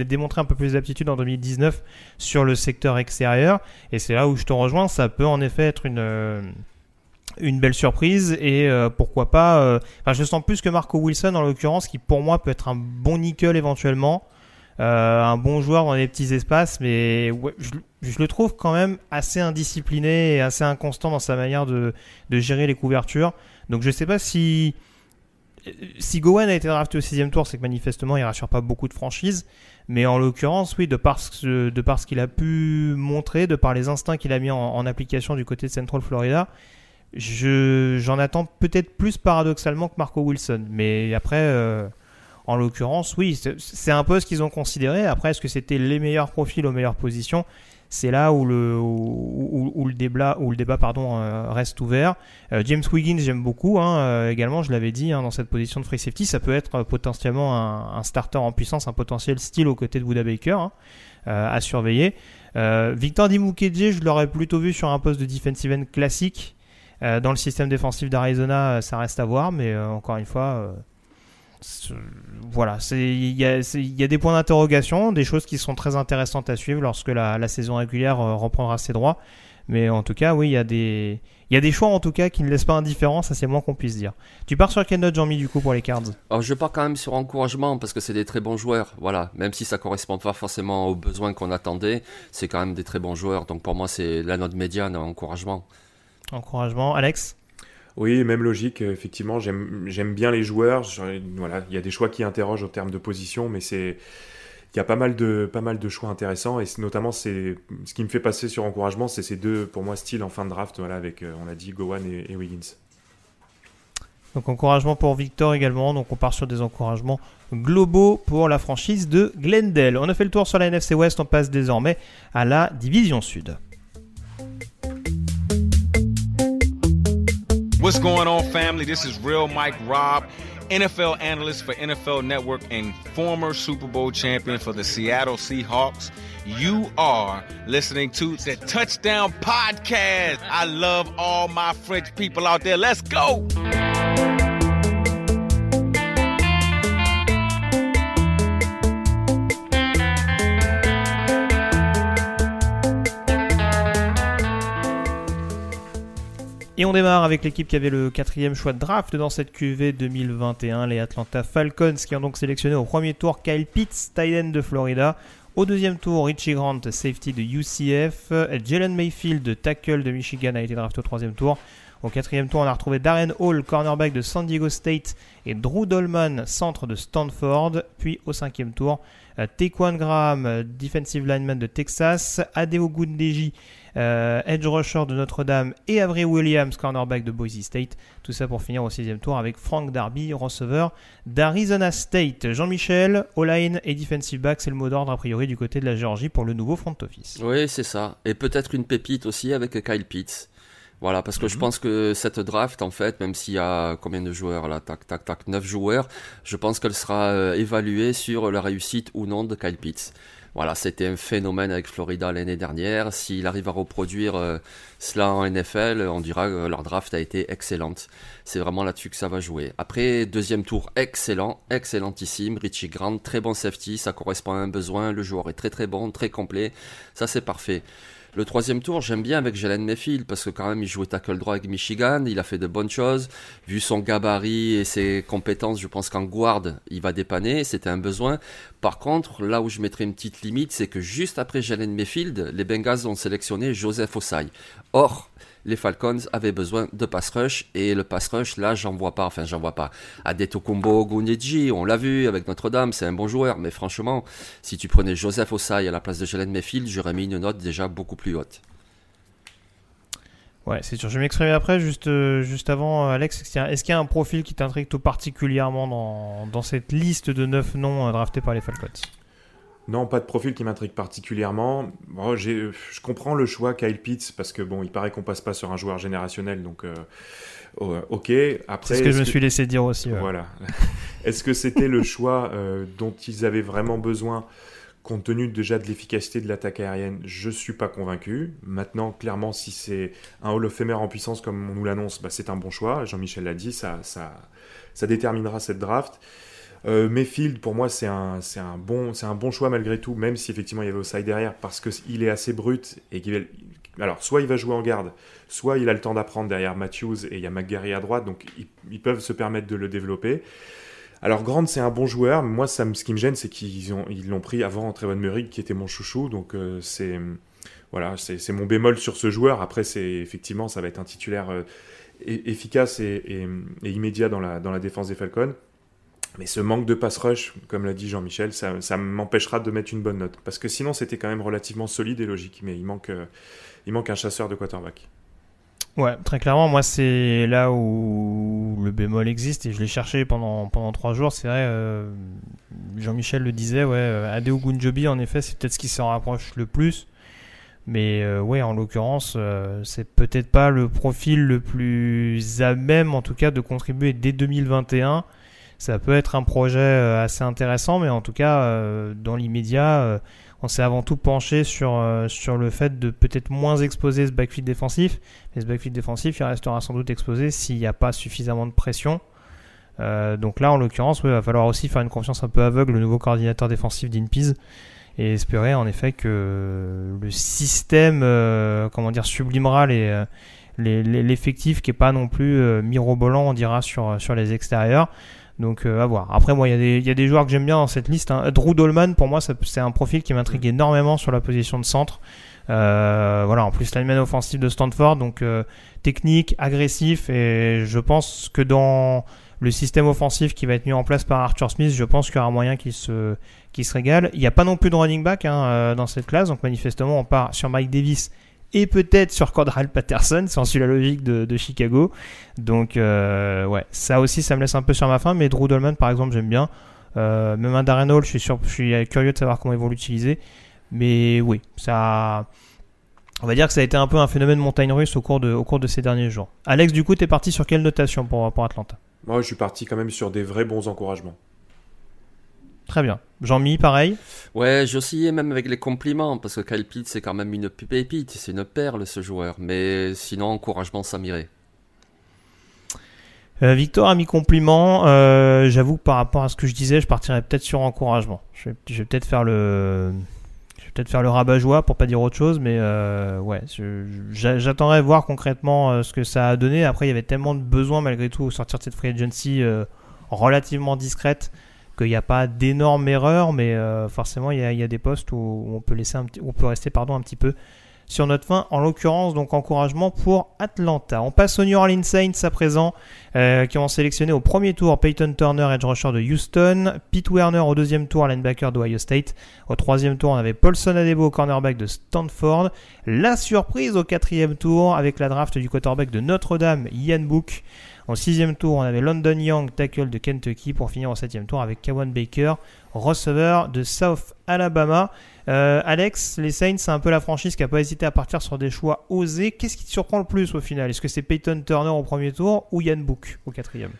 démontré un peu plus d'aptitude en 2019 sur le secteur extérieur, et c'est là où je te rejoins. Ça peut en effet être une euh, belle surprise et pourquoi pas. Enfin, je sens plus que Marco Wilson en l'occurrence, qui pour moi peut être un bon nickel éventuellement. Euh, un bon joueur dans les petits espaces, mais je, le trouve quand même assez indiscipliné et assez inconstant dans sa manière de, gérer les couvertures. Donc je sais pas si si Gowan a été drafté au sixième tour, c'est que manifestement il rassure pas beaucoup de franchises. Mais en l'occurrence, oui, de par ce, de qu'il a pu montrer, de par les instincts qu'il a mis en, application du côté de Central Florida, je, j'en attends peut-être plus paradoxalement que Marco Wilson. Mais après, euh, en l'occurrence, oui, c'est, un ce qu'ils ont considéré. Après, est-ce que c'était les meilleurs profils aux meilleures positions? C'est là où le, où, le débat, où le débat pardon, euh, reste ouvert. Euh, James Wiggins, j'aime beaucoup hein, euh, également, je l'avais dit, hein, dans cette position de free safety, ça peut être potentiellement un, starter en puissance, un potentiel style aux côtés de Buda Baker hein, à surveiller. Victor Dimukeje, je l'aurais plutôt vu sur un poste de defensive end classique. Dans le système défensif d'Arizona, ça reste à voir, mais encore une fois, voilà, il y a, y a, des points d'interrogation, des choses qui sont très intéressantes à suivre lorsque la, la saison régulière reprendra ses droits. Mais en tout cas, oui, il y a des, y a des choix en tout cas qui ne laissent pas indifférent, ça c'est moins qu'on puisse dire. Tu pars sur quelle note Jean-Mi du coup pour les Cards? Alors je pars quand même sur encouragement parce que c'est des très bons joueurs, voilà. Même si ça correspond pas forcément aux besoins qu'on attendait, c'est quand même des très bons joueurs. Donc pour moi c'est la note médiane, encouragement. Encouragement, Alex? Oui, même logique, effectivement, j'aime bien les joueurs. Voilà, il y a des choix qui interrogent au terme de position, mais c'est il y a pas mal de, choix intéressants et notamment ce qui me fait passer sur encouragement, c'est ces deux pour moi styles en fin de draft, voilà, avec euh, on a dit Gowan et, Wiggins. Donc encouragement pour Victor également, donc on part sur des encouragements globaux pour la franchise de Glendale. On a fait le tour sur la NFC West, on passe désormais à la division sud. What's going on family? This is Real Mike Rob. NFL analyst for NFL Network and former Super Bowl champion for the Seattle Seahawks. You are listening to the Touchdown Podcast. I love all my French people out there. Let's go. Et on démarre avec l'équipe qui avait le quatrième choix de draft dans cette QV 2021, les Atlanta Falcons, qui ont donc sélectionné au premier tour Kyle Pitts, tight de Florida. Au deuxième tour, Richie Grant, safety de UCF. Jalen Mayfield, tackle de Michigan, a été drafté au troisième tour. Au quatrième tour, on a retrouvé Darren Hall, cornerback de San Diego State, et Drew Dolman, centre de Stanford. Puis au cinquième tour, euh, Taekwon Graham, defensive lineman de Texas, Adeo Gundeji, euh, edge rusher de Notre-Dame et Avery Williams, cornerback de Boise State. Tout ça pour finir au sixième tour avec Frank Darby, receveur d'Arizona State. Jean-Michel, O-line et defensive back, c'est le mot d'ordre a priori du côté de la Géorgie pour le nouveau front office. Oui, c'est ça. Et peut-être une pépite aussi avec Kyle Pitts. Voilà, parce que je mhm. pense que cette draft, en fait, même s'il y a combien de joueurs là, tac, tac, tac, 9 joueurs, je pense qu'elle sera euh, évaluée sur la réussite ou non de Kyle Pitts. Voilà, c'était un phénomène avec Florida l'année dernière. S'il arrive à reproduire euh, cela en NFL, on dira que leur draft a été excellente. C'est vraiment là-dessus que ça va jouer. Après, deuxième tour, excellent, excellentissime. Richie Grant, très bon safety, ça correspond à un besoin. Le joueur est très très bon, très complet. Ça, c'est parfait. Le troisième tour, j'aime bien avec Jalen Mayfield parce que quand même il jouait tackle droit avec Michigan, il a fait de bonnes choses. Vu son gabarit et ses compétences, je pense qu'en guard, il va dépanner, c'était un besoin. Par contre, là où je mettrais une petite limite, c'est que juste après Jalen Mayfield, les Bengals ont sélectionné Joseph Osai. Or, les Falcons avaient besoin de pass rush et le pass rush là j'en vois pas enfin j'en vois pas Adetokumbo Gunyeji on l'a vu avec Notre-Dame c'est un bon joueur mais franchement si tu prenais Joseph Osai à la place de Jalen Mayfield j'aurais mis une note déjà beaucoup plus haute Ouais, c'est sûr. Je vais m'exprimer après. Juste, euh, juste avant, Alex, est-ce qu'il y a un profil qui t'intrigue tout particulièrement dans, dans, cette liste de 9 noms euh, draftés par les Falcons? Non, pas de profil qui m'intrigue particulièrement. je comprends le choix Kyle Pitts parce que bon, il paraît qu'on passe pas sur un joueur générationnel, donc euh, oh, ok. Après, c'est ce que je me suis laissé dire aussi. Voilà. *laughs* est-ce que c'était le choix euh, dont ils avaient vraiment besoin compte tenu déjà de l'efficacité de l'attaque aérienne? Je suis pas convaincu. Maintenant, clairement, si c'est un Hall of Famer en puissance comme on nous l'annonce, bah, c'est un bon choix. Jean-Michel l'a dit, ça, ça, ça déterminera cette draft. Euh, Mayfield, pour moi, c'est un, un, bon, un bon choix malgré tout, même si effectivement il y avait Osai derrière, parce qu'il est assez brut et qu'il alors, soit il va jouer en garde, soit il a le temps d'apprendre derrière Matthews et il y a McGarry à droite, donc ils, peuvent se permettre de le développer. Alors, Grant, c'est un bon joueur, mais moi, ce qui me gêne, c'est qu'ils l'ont ils pris avant Trevon Murray, qui était mon chouchou, donc euh, c'est voilà, c'est mon bémol sur ce joueur. Après, c'est effectivement, ça va être un titulaire euh, efficace et, et, immédiat dans la, dans la défense des Falcons. Mais ce manque de pass rush, comme l'a dit Jean-Michel, ça, m'empêchera de mettre une bonne note. Parce que sinon, c'était quand même relativement solide et logique. Mais il manque, euh, il manque un chasseur de quarterback. Ouais, très clairement, moi, c'est là où le bémol existe. Et je l'ai cherché pendant, trois jours. C'est vrai, euh, Jean-Michel le disait, ouais, euh, Adeo Gunjobi, en effet, c'est peut-être ce qui s'en rapproche le plus. Mais ouais, en l'occurrence, c'est peut-être pas le profil le plus à même, en tout cas, de contribuer dès 2021 ça peut être un projet euh, assez intéressant, mais en tout cas, euh, dans l'immédiat, euh, on s'est avant tout penché sur, sur le fait de peut-être moins exposer ce backfield défensif. Mais ce backfield défensif, il restera sans doute exposé s'il n'y a pas suffisamment de pression. donc là, en l'occurrence, il va falloir aussi faire une confiance un peu aveugle au nouveau coordinateur défensif d'Inpiz et espérer en effet que le système, comment dire, sublimera les l'effectif qui est pas non plus mirobolant, on dira, sur, sur les extérieurs. Donc euh, à voir. Après moi il y, a des joueurs que j'aime bien dans cette liste. Hein. Drew Dolman pour moi c'est un profil qui m'intrigue énormément sur la position de centre. Euh, voilà en plus lineman offensif de Stanford donc euh, technique, agressif et je pense que dans le système offensif qui va être mis en place par Arthur Smith, je pense qu'il y aura moyen qu'il se, régale. Il n'y a pas non plus de running back hein, dans cette classe, donc manifestement on part sur Mike Davis et peut-être sur Cordral Patterson, si on suit la logique de, Chicago. Donc, euh, ouais, ça aussi, ça me laisse un peu sur ma faim, mais Drew Dolman, par exemple, j'aime bien. Euh, même un Darren Hall, je suis, curieux de savoir comment ils vont l'utiliser. Mais oui, ça. On va dire que ça a été un peu un phénomène montagne russe au cours de, ces derniers jours. Alex, du coup, tu es parti sur quelle notation pour, pour Atlanta? Moi, je suis parti quand même sur des vrais bons encouragements. Très bien. Jean-Mi, pareil Ouais, j'ai même avec les compliments, parce que Kyle Pitts, c'est quand même une pépite, c'est une perle ce joueur. Mais sinon, encouragement, ça m'irait. Euh, Victor a mis compliment. Euh, j'avoue que par rapport à ce que je disais, je partirais peut-être sur encouragement. Je vais, peut-être faire le, je vais peut-être faire le rabat-joie pour pas dire autre chose, mais euh, ouais, j'attendrai voir concrètement ce que ça a donné. Après, il y avait tellement de besoins malgré tout au sortir de cette free agency relativement discrète qu'il n'y a pas d'énormes erreurs, mais euh, forcément il y, a, des postes où on peut, laisser rester un petit peu sur notre fin. En l'occurrence, donc encouragement pour Atlanta. On passe aux New Orleans Saints à présent, euh, qui ont sélectionné au premier tour Peyton Turner, edge rusher de Houston, Pete Werner au deuxième tour, linebacker d'Ohio State. Au troisième tour, on avait Paulson Adebo, cornerback de Stanford. La surprise au quatrième tour avec la draft du quarterback de Notre-Dame, Ian Book. En sixième tour, on avait London Young, tackle de Kentucky, pour finir en septième tour avec Kawan Baker, receveur de South Alabama. Euh, Alex, les Saints, c'est un peu la franchise qui n'a pas hésité à partir sur des choix osés. Qu'est-ce qui te surprend le plus au final? Est-ce que c'est Peyton Turner au premier tour ou Ian Book au quatrième?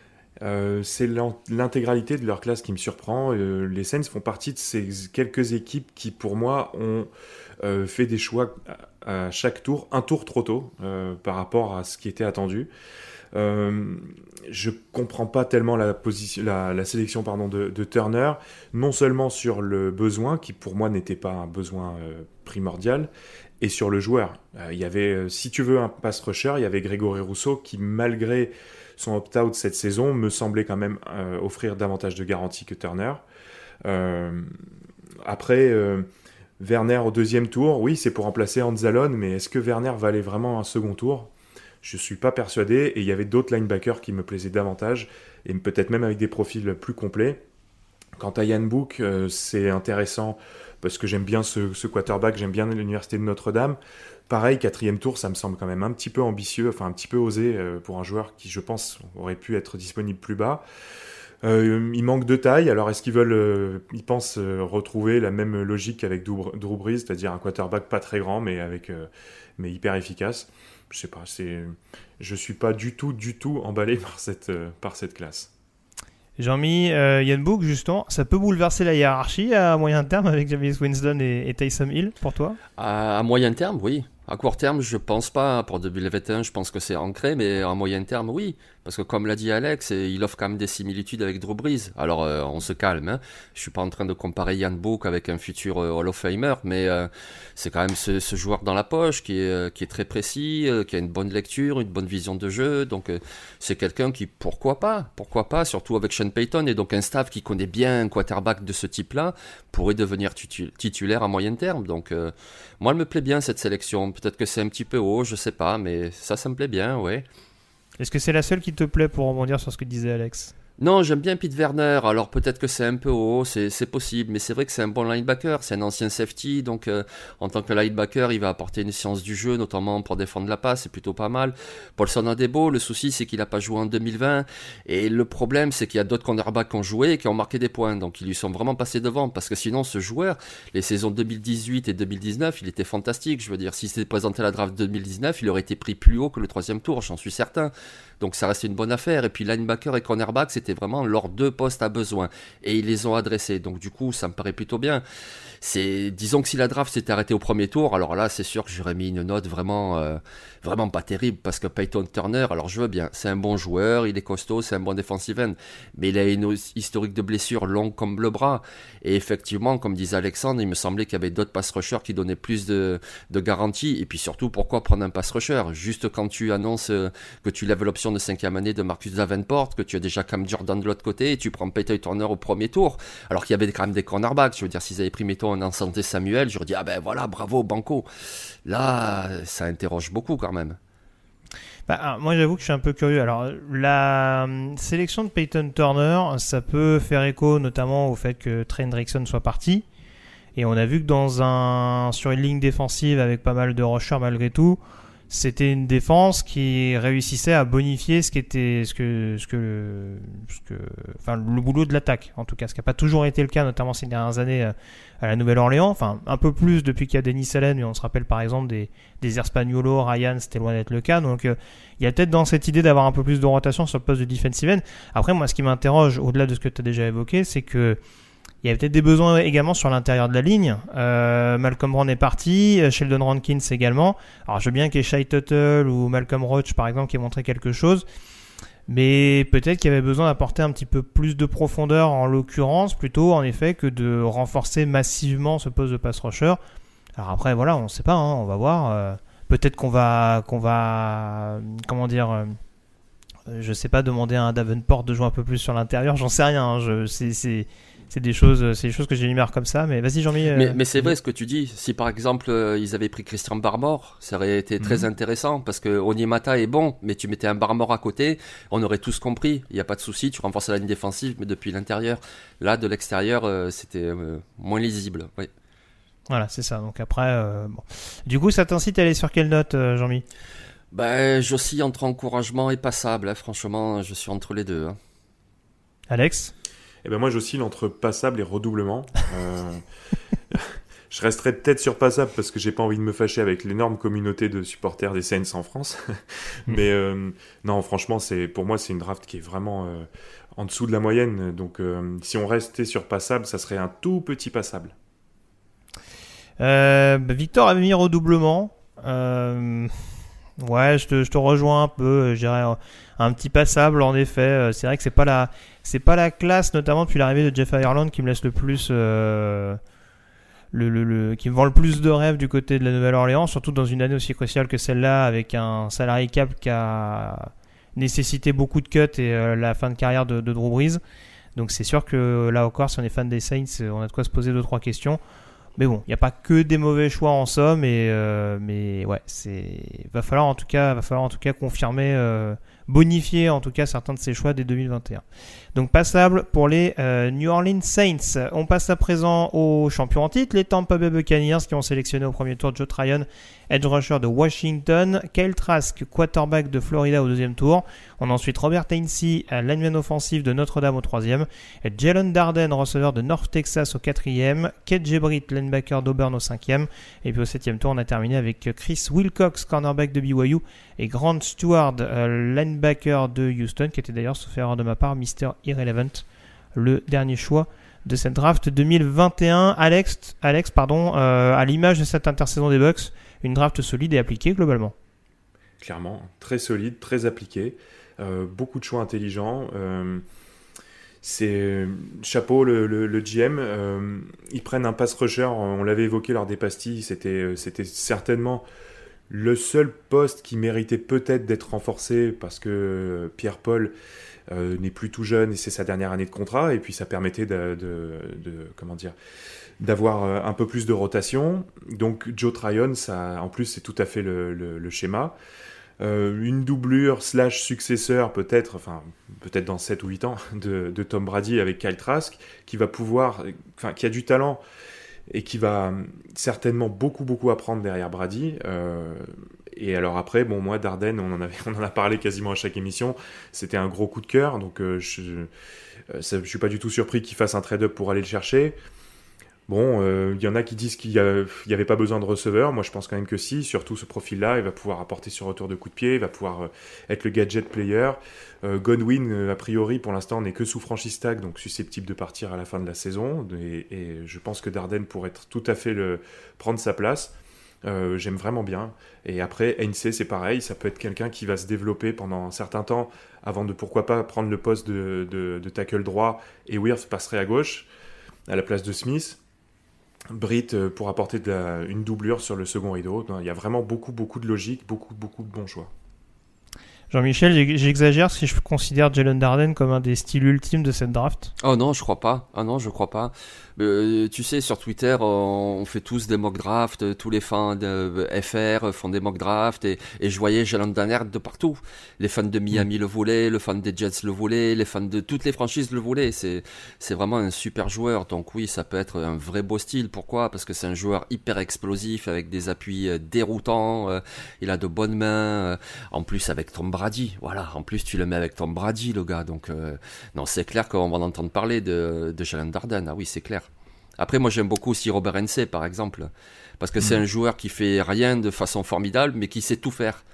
Euh, c'est l'intégralité de leur classe qui me surprend. Euh, les Saints font partie de ces quelques équipes qui, pour moi, ont fait des choix à, chaque tour, un tour trop tôt par rapport à ce qui était attendu. Euh, je comprends pas tellement la, sélection de, Turner, non seulement sur le besoin, qui pour moi n'était pas un besoin euh, primordial, et sur le joueur. Euh, il y avait, si tu veux un pass rusher, il y avait Grégory Rousseau qui, malgré son opt-out cette saison, me semblait quand même offrir davantage de garanties que Turner. après, Werner au deuxième tour, oui, c'est pour remplacer Anzalone, mais est-ce que Werner valait vraiment un second tour? Je ne suis pas persuadé. Et il y avait d'autres linebackers qui me plaisaient davantage, et peut-être même avec des profils plus complets. Quant à Yann Book, euh, c'est intéressant parce que j'aime bien ce, quarterback, j'aime bien l'université de Notre-Dame. Pareil, quatrième tour, ça me semble quand même un petit peu ambitieux, enfin un petit peu osé euh, pour un joueur qui, je pense, aurait pu être disponible plus bas. Euh, il manque de taille, alors est-ce qu'ils veulent, ils pensent retrouver la même logique avec Drew c'est-à-dire un quarterback pas très grand mais hyper efficace? Je sais pas, c'est, je suis pas du tout, du tout emballé *laughs* par cette, euh, par cette classe. Jean-Mi, euh, Yann Book, justement, ça peut bouleverser la hiérarchie à moyen terme avec James Winston et, et Tyson Hill pour toi? À, moyen terme, oui. À court terme, je pense pas. Pour 2021, je pense que c'est ancré, mais à moyen terme, oui. Parce que comme l'a dit Alex, il offre quand même des similitudes avec Drew Brees. Alors euh, on se calme, hein. je suis pas en train de comparer Yann Book avec un futur euh, Hall of Famer, mais euh, c'est quand même ce, joueur dans la poche qui est, qui est très précis, qui a une bonne lecture, une bonne vision de jeu. Donc c'est quelqu'un qui, pourquoi pas, pourquoi pas, surtout avec Sean Payton et donc un staff qui connaît bien un quarterback de ce type-là, pourrait devenir titulaire à moyen terme. Donc moi, elle me plaît bien cette sélection. Peut-être que c'est un petit peu haut, je sais pas, mais ça, ça me plaît bien, ouais. Est-ce que c'est la seule qui te plaît pour rebondir sur ce que disait Alex? Non, j'aime bien Pete Werner. Alors peut-être que c'est un peu haut, c'est possible, mais c'est vrai que c'est un bon linebacker, c'est un ancien safety, donc euh, en tant que linebacker, il va apporter une science du jeu, notamment pour défendre la passe, c'est plutôt pas mal. Paulson Adebo, le souci c'est qu'il n'a pas joué en 2020, et le problème c'est qu'il y a d'autres cornerbacks qui ont joué et qui ont marqué des points, donc ils lui sont vraiment passés devant, parce que sinon ce joueur, les saisons 2018 et 2019, il était fantastique, je veux dire, s'il s'était présenté à la draft 2019, il aurait été pris plus haut que le troisième tour, j'en suis certain. Donc ça restait une bonne affaire. Et puis linebacker et cornerback, c'était vraiment leurs deux postes à besoin. Et ils les ont adressés. Donc du coup, ça me paraît plutôt bien disons que si la draft s'était arrêtée au premier tour, alors là c'est sûr que j'aurais mis une note vraiment euh, vraiment pas terrible parce que Peyton Turner, alors je veux bien, c'est un bon joueur, il est costaud, c'est un bon defensive end, mais il a une historique de blessures longue comme le bras. Et effectivement comme disait Alexandre, il me semblait qu'il y avait d'autres pass rushers qui donnaient plus de, de garantie et puis surtout pourquoi prendre un pass rusher? Juste quand tu annonces euh, que tu lèves l'option de cinquième année de Marcus Davenport, que tu as déjà Cam Jordan de l'autre côté et tu prends Peyton Turner au premier tour alors qu'il y avait quand même des cornerbacks, je veux dire s'ils avaient pris mettons en santé Samuel, je dis ah ben voilà, bravo Banco. Là, ça interroge beaucoup quand même. Bah, moi, j'avoue que je suis un peu curieux. Alors, la hum, sélection de Peyton Turner, ça peut faire écho notamment au fait que Trey Hendrickson soit parti. Et on a vu que dans un, sur une ligne défensive avec pas mal de rushers malgré tout, c'était une défense qui réussissait à bonifier ce qui était ce que ce que ce que enfin le boulot de l'attaque en tout cas ce qui n'a pas toujours été le cas notamment ces dernières années euh, à la Nouvelle-Orléans. Enfin un peu plus depuis qu'il y a Denis Allen mais on se rappelle par exemple des des Erspagnolos Ryan c'était loin d'être le cas. Donc euh, il y a peut-être dans cette idée d'avoir un peu plus de rotation sur le poste de defensive end. Après moi ce qui m'interroge au-delà de ce que tu as déjà évoqué c'est que il y a peut-être des besoins également sur l'intérieur de la ligne. Euh, Malcolm Brown est parti, euh, Sheldon Rankins également. Alors je veux bien qu'il y ait Shai Tuttle ou Malcolm Roach par exemple qui ait montré quelque chose. Mais peut-être qu'il y avait besoin d'apporter un petit peu plus de profondeur en l'occurrence, plutôt en effet que de renforcer massivement ce poste de pass rusher. Alors après voilà, on ne sait pas, hein, on va voir. Euh, peut-être qu'on va qu'on va comment dire je sais pas demander à un Davenport de jouer un peu plus sur l'intérieur, j'en sais rien. Hein, c'est c'est des choses, c'est des choses que j'énumère comme ça. Mais vas-y, Jean-Mi. Mais, mais c'est vrai ce que tu dis. Si par exemple euh, ils avaient pris Christian Barmore, ça aurait été très mhm. intéressant parce que Onyemata est bon, mais tu mettais un Barmore à côté, on aurait tous compris. Il n'y a pas de souci, tu renforces la ligne défensive, mais depuis l'intérieur. Là, de l'extérieur, euh, c'était euh, moins lisible. Oui. Voilà, c'est ça. Donc après, bon. du coup, ça t'incite à aller sur quelle note, Jean-Mi? Ben, j'oscille entre encouragement et passable. Hein. Franchement, je suis entre les deux. Hein. Alex? Eh ben moi j'oscille entre passable et redoublement. Euh, *laughs* je resterai peut-être sur passable parce que j'ai pas envie de me fâcher avec l'énorme communauté de supporters des Saints en France. *laughs* Mais euh, non, franchement, c'est pour moi c'est une draft qui est vraiment euh, en dessous de la moyenne. Donc si on restait sur passable, ça serait un tout petit passable. Bah, Victor a mis redoublement. Ouais, je te, je te, rejoins un peu. Je dirais un petit passable en effet. C'est vrai que c'est pas la c'est pas la classe, notamment depuis l'arrivée de Jeff Ireland, qui me laisse le plus. Euh, le, qui me vend le plus de rêves du côté de la Nouvelle-Orléans, surtout dans une année aussi cruciale que celle-là, avec un salarié cap qui a nécessité beaucoup de cuts et euh, la fin de carrière de, Drew Brees. Donc c'est sûr que là encore, si on est fan des Saints, on a de quoi se poser deux trois questions. Mais bon, il n'y a pas que des mauvais choix en somme, et, euh, mais ouais, c'est va falloir en tout cas, va falloir en tout cas confirmer bonifier en tout cas certains de ses choix dès 2021. Donc passable pour les euh, New Orleans Saints. On passe à présent aux champions en titre, les Tampa Bay Buccaneers qui ont sélectionné au premier tour Joe Tryon, edge rusher de Washington, Kyle Trask, quarterback de Florida au deuxième tour. On a ensuite Robert Hainsey, lineman offensif de Notre-Dame au troisième, Jalen Darden, receveur de North Texas au quatrième, Kate Britt, linebacker d'Auburn au cinquième, et puis au septième tour on a terminé avec Chris Wilcox, cornerback de BYU, et Grant Stewart, euh, linebacker de Houston, qui était d'ailleurs, sauf erreur de ma part, Mister Irrelevant, le dernier choix de cette draft 2021. Alex, Alex pardon, euh, à l'image de cette intersaison des Bucks, une draft solide et appliquée globalement. Clairement, très solide, très appliquée, euh, beaucoup de choix intelligents. c'est chapeau le, GM. ils prennent un pass rusher, on l'avait évoqué lors des pastilles, c'était certainement le seul poste qui méritait peut-être d'être renforcé parce que Pierre-Paul euh, n'est plus tout jeune et c'est sa dernière année de contrat et puis ça permettait de, comment dire d'avoir euh, un peu plus de rotation. Donc Joe Tryon, ça, en plus c'est tout à fait le, schéma. Euh, une doublure slash successeur peut-être, enfin peut-être dans 7 ou 8 ans de, de, Tom Brady avec Kyle Trask qui va pouvoir, enfin qui a du talent et qui va certainement beaucoup beaucoup apprendre derrière Brady. Euh, et alors après, bon moi Darden, on en avait, *laughs* on en a parlé quasiment à chaque émission. C'était un gros coup de cœur, donc euh, je, ne euh, suis pas du tout surpris qu'il fasse un trade-up pour aller le chercher. Bon, euh, il y en a qui disent qu'il n'y avait pas besoin de receveur. Moi, je pense quand même que si. Surtout ce profil-là, il va pouvoir apporter sur retour de coup de pied, il va pouvoir euh, être le gadget player. Euh, Godwin, a priori, pour l'instant, n'est que sous franchise tag, donc susceptible de partir à la fin de la saison. Et, je pense que Darden pourrait être tout à fait le, prendre sa place. J'aime vraiment bien. Et après, NC, c'est pareil. Ça peut être quelqu'un qui va se développer pendant un certain temps avant de pourquoi pas prendre le poste de, de tackle droit et Wirth passerait à gauche à la place de Smith. Brit euh, pour apporter une doublure sur le second rideau. Il y a vraiment beaucoup, beaucoup de logique, beaucoup, beaucoup de bons choix. Jean-Michel, j'exagère si je considère Jalen Darden comme un des styles ultimes de cette draft. Oh non, je crois pas. Ah non, je crois pas. Euh, tu sais, sur Twitter, on fait tous des mock drafts, tous les fans de FR font des mock drafts, et, je voyais Jalen Danner de partout. Les fans de Miami mm. le voulaient, le fan des Jets le voulaient, les fans de toutes les franchises le voulaient. C'est, c'est vraiment un super joueur, donc oui, ça peut être un vrai beau style. Pourquoi? Parce que c'est un joueur hyper explosif, avec des appuis euh, déroutants, euh, il a de bonnes mains, en plus avec Tom Brady, voilà, en plus tu le mets avec Tom Brady, le gars, donc non, c'est clair qu'on va en entendre parler de, de Jalen Darden, ah oui, c'est clair. Après, moi, j'aime beaucoup aussi Robert Hensey, par exemple, parce que c'est mm. un joueur qui fait rien de façon formidable, mais qui sait tout faire.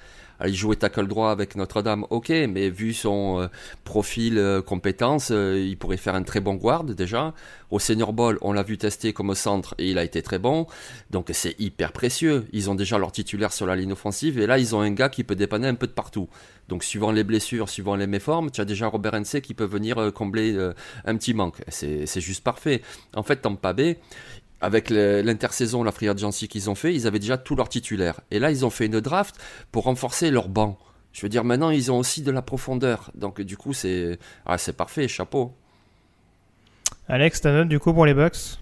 Ah, il jouait tackle droit avec Notre-Dame, ok, mais vu son euh, profil euh, compétence, euh, il pourrait faire un très bon guard déjà. Au Senior Bowl, on l'a vu tester comme centre et il a été très bon. Donc c'est hyper précieux. Ils ont déjà leur titulaire sur la ligne offensive et là ils ont un gars qui peut dépanner un peu de partout. Donc suivant les blessures, suivant les méformes, tu as déjà Robert Hensey qui peut venir combler un petit manque. C'est juste parfait. En fait, Tampa Bay, avec l'intersaison, la free agency qu'ils ont fait, ils avaient déjà tous leurs titulaires. Et là, ils ont fait une draft pour renforcer leur banc. Je veux dire, maintenant, ils ont aussi de la profondeur. Donc, du coup, c'est ah, parfait, chapeau. Alex, ta note, du coup, pour les Bucks?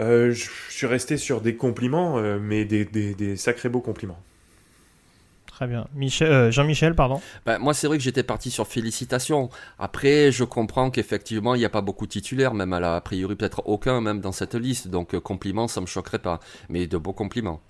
Euh, Je suis resté sur des compliments, euh, mais des sacrés beaux compliments. Très bien. Euh, Jean-Michel, pardon. Ben, moi, c'est vrai que j'étais parti sur félicitations. Après, je comprends qu'effectivement, il n'y a pas beaucoup de titulaires, même à la a priori peut-être aucun, même dans cette liste. Donc, euh, compliments, ça me choquerait pas. Mais de beaux compliments.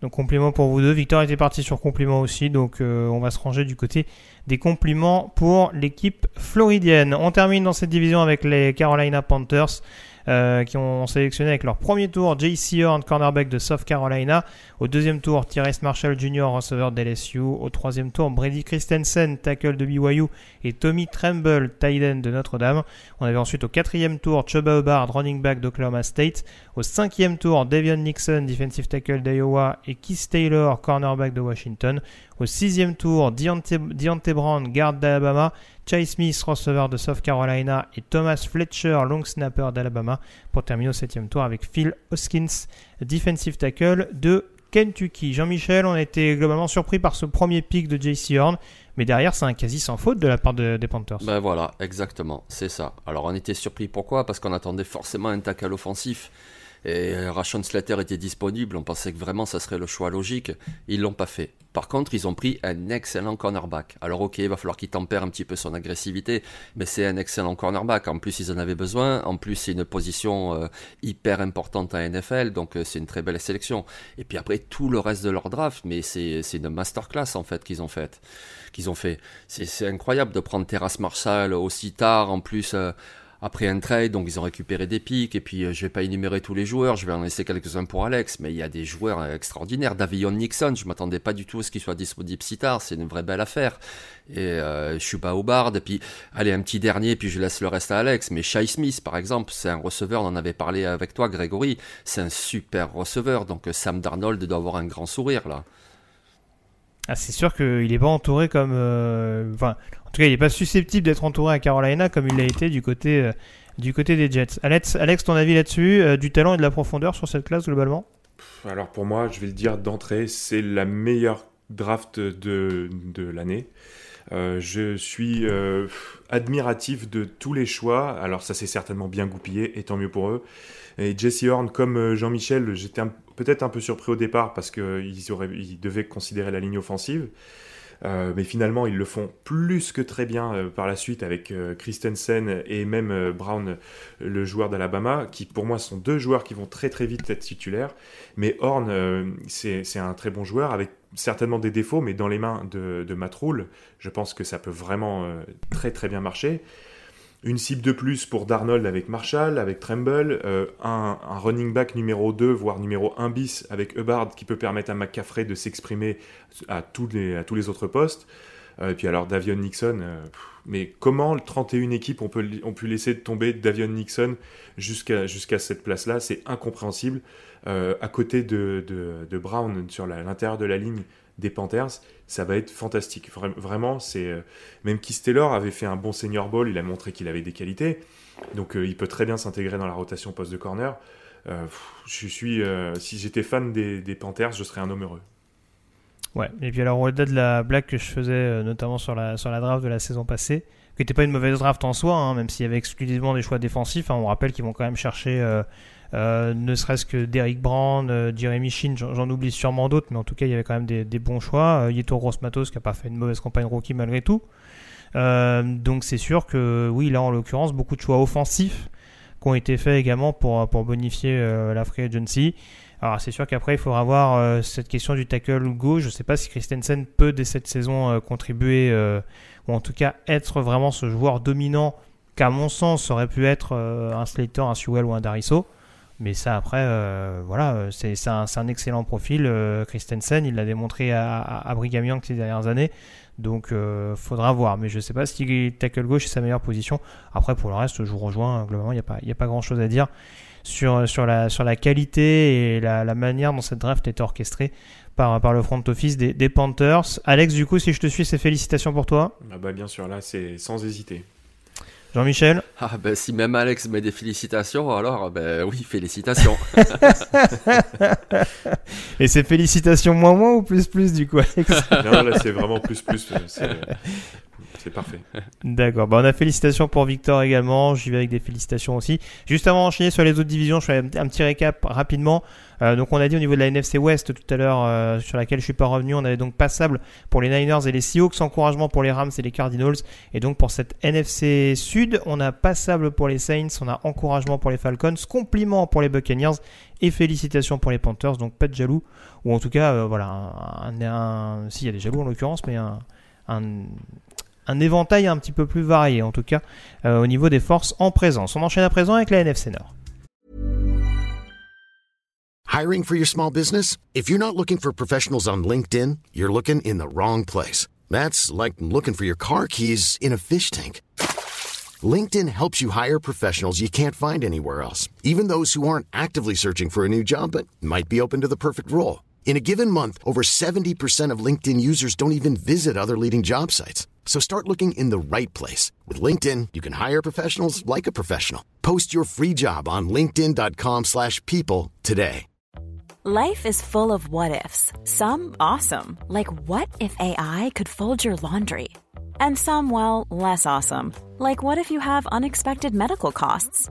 Donc, compliments pour vous deux. Victor était parti sur compliments aussi. Donc, euh, on va se ranger du côté des compliments pour l'équipe floridienne. On termine dans cette division avec les Carolina Panthers. Euh, qui ont sélectionné avec leur premier tour J.C. Horn, cornerback de South Carolina. Au deuxième tour, Tyrese Marshall Jr., receveur d'LSU. Au troisième tour, Brady Christensen, tackle de BYU. Et Tommy Tremble, tight end de Notre-Dame. On avait ensuite au quatrième tour Chuba Hubbard, running back d'Oklahoma State. Au cinquième tour, Devion Nixon, defensive tackle d'Iowa. Et Keith Taylor, cornerback de Washington. Au sixième tour, Deontay Brown, garde d'Alabama. Chase Smith, receveur de South Carolina, et Thomas Fletcher, long snapper d'Alabama, pour terminer au septième tour avec Phil Hoskins, defensive tackle de Kentucky. Jean-Michel, on a été globalement surpris par ce premier pick de JC Horn, mais derrière, c'est un quasi sans faute de la part des Panthers. Ben voilà, exactement, c'est ça. Alors on était surpris pourquoi? Parce qu'on attendait forcément un tackle offensif. Et Rashon Slater était disponible, on pensait que vraiment ça serait le choix logique. Ils l'ont pas fait. Par contre, ils ont pris un excellent cornerback. Alors ok, il va falloir qu'il tempère un petit peu son agressivité, mais c'est un excellent cornerback. En plus, ils en avaient besoin. En plus, c'est une position euh, hyper importante à NFL, donc euh, c'est une très belle sélection. Et puis après, tout le reste de leur draft, mais c'est une masterclass en fait qu'ils ont fait. Qu'ils ont fait. C'est incroyable de prendre Terrace Marshall aussi tard, en plus. Euh, après un trade, donc ils ont récupéré des pics, et puis euh, je vais pas énumérer tous les joueurs, je vais en laisser quelques-uns pour Alex, mais il y a des joueurs euh, extraordinaires. Davion Nixon, je m'attendais pas du tout à ce qu'il soit disponible si tard, c'est une vraie belle affaire. Et euh, je suis et puis allez, un petit dernier, puis je laisse le reste à Alex, mais Shai Smith, par exemple, c'est un receveur, on en avait parlé avec toi, Grégory, c'est un super receveur, donc Sam Darnold doit avoir un grand sourire là. Ah, c'est sûr qu'il est pas entouré comme. Enfin, en tout cas, il n'est pas susceptible d'être entouré à Carolina comme il l'a été du côté, euh, du côté des Jets. Alex, ton avis là-dessus euh, Du talent et de la profondeur sur cette classe globalement? Alors pour moi, je vais le dire d'entrée, c'est la meilleure draft de, de l'année. Euh, je suis admiratif de tous les choix. Alors ça s'est certainement bien goupillé, et tant mieux pour eux. Et Jesse Horn, comme Jean-Michel, j'étais peut-être un peu surpris au départ parce qu'ils ils devaient considérer la ligne offensive. Euh, mais finalement, ils le font plus que très bien euh, par la suite avec euh, Christensen et même Brown, le joueur d'Alabama, qui pour moi sont deux joueurs qui vont très très vite être titulaires. Mais Horn, c'est un très bon joueur avec certainement des défauts, mais dans les mains de, de Matt je pense que ça peut vraiment très très bien marcher. Une cible de plus pour Darnold avec Marshall, avec Tremble, euh, un, running back numéro 2, voire numéro 1 bis avec Hubbard qui peut permettre à McCaffrey de s'exprimer à, tous les, à tous les autres postes. Euh, et puis alors Davion Nixon, euh, mais comment 31 équipes ont, pu, ont pu laisser tomber Davion Nixon jusqu'à jusqu'à cette place-là? C'est incompréhensible. à côté de, de, de Brown sur l'intérieur de la ligne, des Panthers, ça va être fantastique. Vraiment, c'est euh, même Keith Taylor avait fait un bon senior ball, il a montré qu'il avait des qualités, donc euh, il peut très bien s'intégrer dans la rotation poste de corner. Euh, je suis, si j'étais fan des, Panthers, je serais un homme heureux. Ouais, et puis alors au-delà de la blague que je faisais notamment sur la, sur la draft de la saison passée, qui n'était pas une mauvaise draft en soi, hein, même s'il y avait exclusivement des choix défensifs, hein, on rappelle qu'ils vont quand même chercher ne serait-ce que Derek Brand, euh, Jeremy Sheen, j'en oublie sûrement d'autres, mais en tout cas il y avait quand même des, bons choix. Euh, Yeto Matos qui n'a pas fait une mauvaise campagne rookie malgré tout. donc c'est sûr que oui, là en l'occurrence, beaucoup de choix offensifs qui ont été faits également pour, pour bonifier la free agency. Alors c'est sûr qu'après il faudra voir cette question du tackle gauche. Je ne sais pas si Christensen peut dès cette saison contribuer ou en tout cas être vraiment ce joueur dominant qu'à mon sens aurait pu être un Slater, un Sewell ou un Dariso. Mais ça, après, euh, voilà, c'est un, excellent profil. Euh, Christensen, il l'a démontré à, à, Brigham Young ces dernières années. Donc, euh, faudra voir. Mais je ne sais pas si tackle gauche est sa meilleure position. Après, pour le reste, je vous rejoins. Globalement, il n'y a pas, grand chose à dire sur, la, qualité et la, manière dont cette draft est orchestrée par, le front office des, des, Panthers. Alex, du coup, si je te suis, c'est félicitations pour toi. Ah bah bien sûr, là, c'est sans hésiter. Jean-Michel Ah ben si même Alex met des félicitations, alors ben oui, félicitations. *laughs* Et c'est félicitations moins moins ou plus plus du coup Alex? Non, là c'est vraiment plus plus. *laughs* Parfait. *laughs* D'accord. Bah, on a félicitations pour Victor également. J'y vais avec des félicitations aussi. Juste avant d'enchaîner sur les autres divisions, je fais un petit récap rapidement. Euh, donc on a dit au niveau de la NFC West tout à l'heure, euh, sur laquelle je suis pas revenu, on avait donc passable pour les Niners et les Seahawks, encouragement pour les Rams et les Cardinals. Et donc pour cette NFC Sud, on a passable pour les Saints, on a encouragement pour les Falcons, compliment pour les Buccaneers et félicitations pour les Panthers. Donc pas de jaloux, ou en tout cas, euh, voilà, un, un, si il y a des jaloux en l'occurrence, mais un un éventail un petit peu plus varié, en tout cas euh, au niveau des forces en présence. On enchaîne à présent avec la NFC Nord. Hiring for your small business? If you're not looking for professionals on LinkedIn, you're looking in the wrong place. That's like looking for your car keys in a fish tank. LinkedIn helps you hire professionals you can't find anywhere else, even those who aren't actively searching for a new job but might be open to the perfect role. In a given month, over 70% of LinkedIn users don't even visit other leading job sites. So start looking in the right place. With LinkedIn, you can hire professionals like a professional. Post your free job on linkedin.com slash people today. Life is full of what-ifs. Some awesome. Like what if AI could fold your laundry? And some, well, less awesome. Like what if you have unexpected medical costs?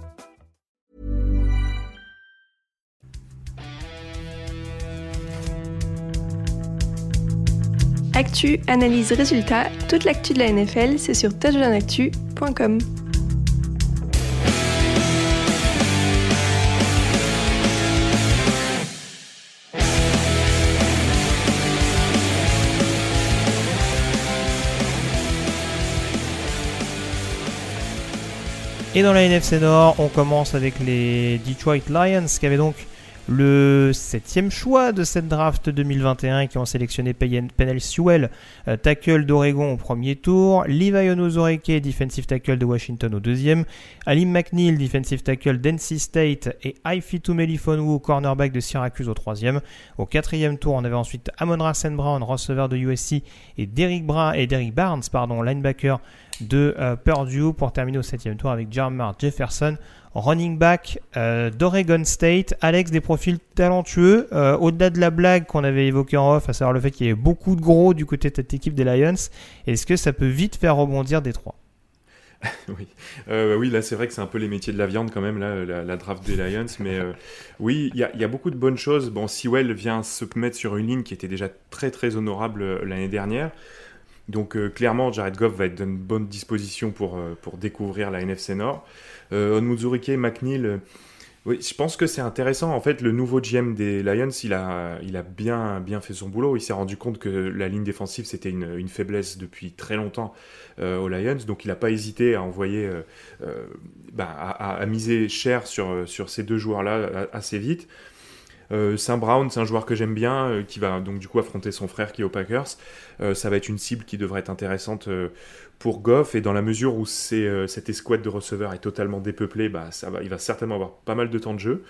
Actu, analyse, résultat, toute l'actu de la NFL, c'est sur touchdownactu.com. Et dans la NFC Nord, on commence avec les Detroit Lions qui avaient donc le septième choix de cette draft 2021 qui ont sélectionné Penel Sewell, euh, tackle d'Oregon au premier tour, Levi Onozoreke, defensive tackle de Washington au deuxième, Alim McNeil, defensive tackle d'NC State et Aifitu Melifonwu, cornerback de Syracuse au troisième. Au quatrième tour, on avait ensuite Amon Rasen Brown, receveur de USC et Derrick, Bra et Derrick Barnes, pardon, linebacker de euh, Purdue pour terminer au septième tour avec Jermar Jefferson, running back euh, d'Oregon State. Alex, des profils talentueux. Euh, au-delà de la blague qu'on avait évoquée en off, à savoir le fait qu'il y ait beaucoup de gros du côté de cette équipe des Lions, est-ce que ça peut vite faire rebondir des trois *laughs* oui. oui, là c'est vrai que c'est un peu les métiers de la viande quand même, là, la, draft des Lions, mais *laughs* oui, il y, y, a beaucoup de bonnes choses. Bon, Sewell vient se mettre sur une ligne qui était déjà très très honorable l'année dernière. Donc clairement, Jared Goff va être dans une bonne disposition pour, pour découvrir la NFC Nord. Euh, Onmuzurike, McNeil, oui, je pense que c'est intéressant. En fait, le nouveau GM des Lions, il a, bien, bien fait son boulot. Il s'est rendu compte que la ligne défensive, c'était une, faiblesse depuis très longtemps euh, aux Lions. Donc, il n'a pas hésité à envoyer, euh, euh, bah, à, à, miser cher sur, sur ces deux joueurs-là assez vite. Euh, Saint Brown, c'est un joueur que j'aime bien, euh, qui va donc du coup affronter son frère qui est aux Packers. Euh, ça va être une cible qui devrait être intéressante pour Goff, et dans la mesure où cette escouade de receveurs est totalement dépeuplée, bah, ça va, il va certainement avoir pas mal de temps de jeu.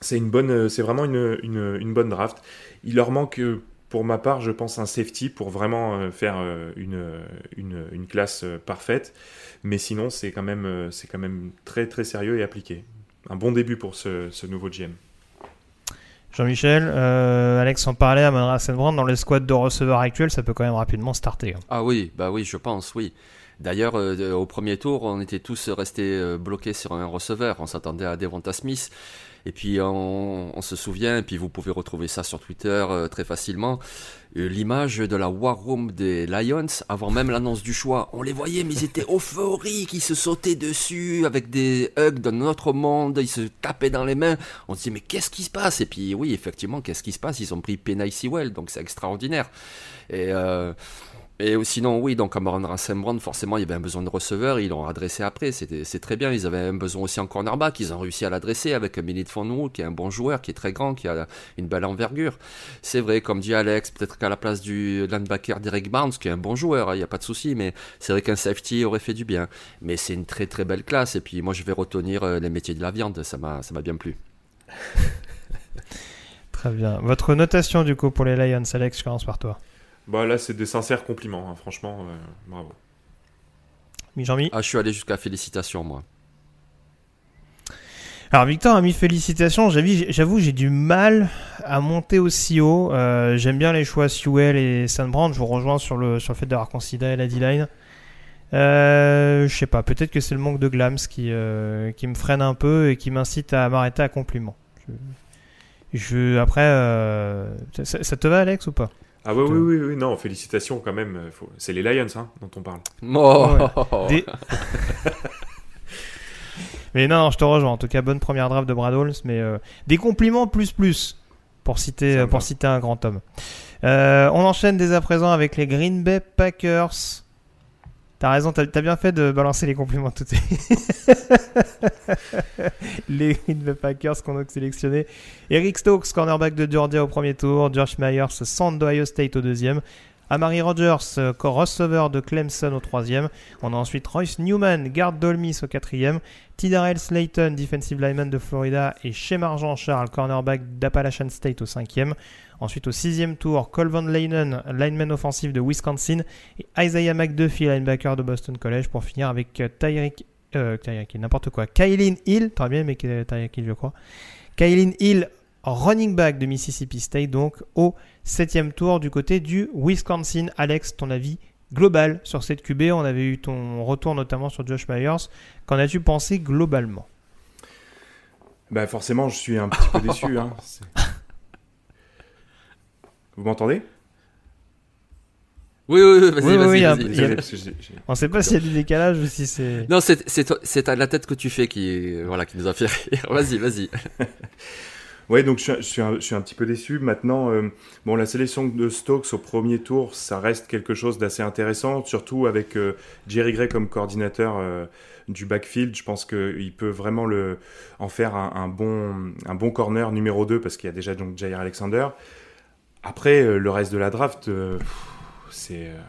C'est une bonne, c'est vraiment une, une, bonne draft. Il leur manque pour ma part, je pense, un safety pour vraiment faire une, une, classe parfaite. Mais sinon, c'est quand, même, quand même très très sérieux et appliqué. Un bon début pour ce nouveau GM. Jean-Michel, euh, Alex en parlait à Manra Brand, dans les squads de receveurs actuels, ça peut quand même rapidement starter. Hein. Ah oui, bah oui, je pense, oui. D'ailleurs, euh, au premier tour, on était tous restés euh, bloqués sur un receveur. On s'attendait à Devonta Smith. Et puis on, se souvient, et puis vous pouvez retrouver ça sur Twitter très facilement, l'image de la War Room des Lions avant même l'annonce du choix. On les voyait, mais ils étaient *laughs* euphoriques, ils se sautaient dessus avec des hugs d'un autre monde, ils se tapaient dans les mains. On se dit mais qu'est-ce qui se passe? Et puis oui, effectivement, qu'est-ce qui se passe? Ils ont pris Penny Sewell, donc c'est extraordinaire. Et euh, et sinon, oui, donc Cameron Brand, forcément, il y avait un besoin de receveur, ils l'ont adressé après, c'est très bien. Ils avaient un besoin aussi en cornerback, ils ont réussi à l'adresser avec Millie Fonou, qui est un bon joueur, qui est très grand, qui a une belle envergure. C'est vrai, comme dit Alex, peut-être qu'à la place du linebacker Derek Barnes, qui est un bon joueur, il n'y a pas de souci, mais c'est vrai qu'un safety aurait fait du bien. Mais c'est une très très belle classe, et puis moi je vais retenir euh, les métiers de la viande, ça m'a bien plu. *laughs* très bien. Votre notation du coup pour les Lions, Alex, je commence par toi. Bah là, c'est des sincères compliments, hein. franchement, euh, bravo. Jean-Mi Ah, je suis allé jusqu'à félicitations, moi. Alors Victor a mis félicitations, j'avoue j'ai du mal à monter aussi haut. Euh, j'aime bien les choix Sewell et Sandbrand, je vous rejoins sur le, sur le fait d'avoir considéré la D-line. Euh, je sais pas, peut-être que c'est le manque de glams qui, euh, qui me freine un peu et qui m'incite à m'arrêter à compliment. Je, après, ça, te va Alex ou pas? Ah oui, oui, oui, non, félicitations quand même. Euh, c'est les Lions hein, dont on parle. *laughs* Oh. *laughs* mais non, je te rejoins. En tout cas, bonne première draft de Brad Holmes, mais euh, des compliments plus plus pour citer, pour citer un grand homme. Euh, on enchaîne dès à présent avec les Green Bay Packers. T'as raison, t'as as bien fait de balancer les compliments tout *laughs* les Green Bay Packers qu'on a sélectionné. Eric Stokes, cornerback de Georgia au premier tour. George Myers, centre d'Ohio State au deuxième. Amari Rogers, receveur de Clemson au troisième. On a ensuite Royce Newman, garde d'Olmis au quatrième. Tidarell Slayton, defensive lineman de Florida. Et Shemarjan Charles, cornerback d'Appalachian State au cinquième. Ensuite, au sixième tour, Colvin Leinen, lineman offensif de Wisconsin, et Isaiah McDuffie, linebacker de Boston College, pour finir avec euh, Tyreek, euh, Tyreek n'importe quoi, Kylin Hill, très bien, mais Tyreek Hill, je crois. Kylin Hill, running back de Mississippi State, donc au septième tour du côté du Wisconsin. Alex, ton avis global sur cette QB On avait eu ton retour notamment sur Josh Myers. Qu'en as-tu pensé globalement? Bah forcément, je suis un petit peu déçu. Hein. *laughs* Vous m'entendez? Oui, oui, oui, vas-y, vas-y. Vas On ne sait pas s'il y a du décalage ou si c'est. Non, c'est la tête que tu fais qui, voilà, qui nous a fait rire. *laughs* Vas-y, vas-y. *laughs* Oui, donc je suis, un, je suis, un, petit peu déçu. Maintenant, euh, bon, la sélection de Stokes au premier tour, ça reste quelque chose d'assez intéressant, surtout avec euh, Jerry Gray comme coordinateur euh, du backfield. Je pense qu'il peut vraiment le, en faire un, un, bon, un bon corner numéro 2 parce qu'il y a déjà donc Jair Alexander. Après, euh, le reste de la draft, euh, c'est. Il euh,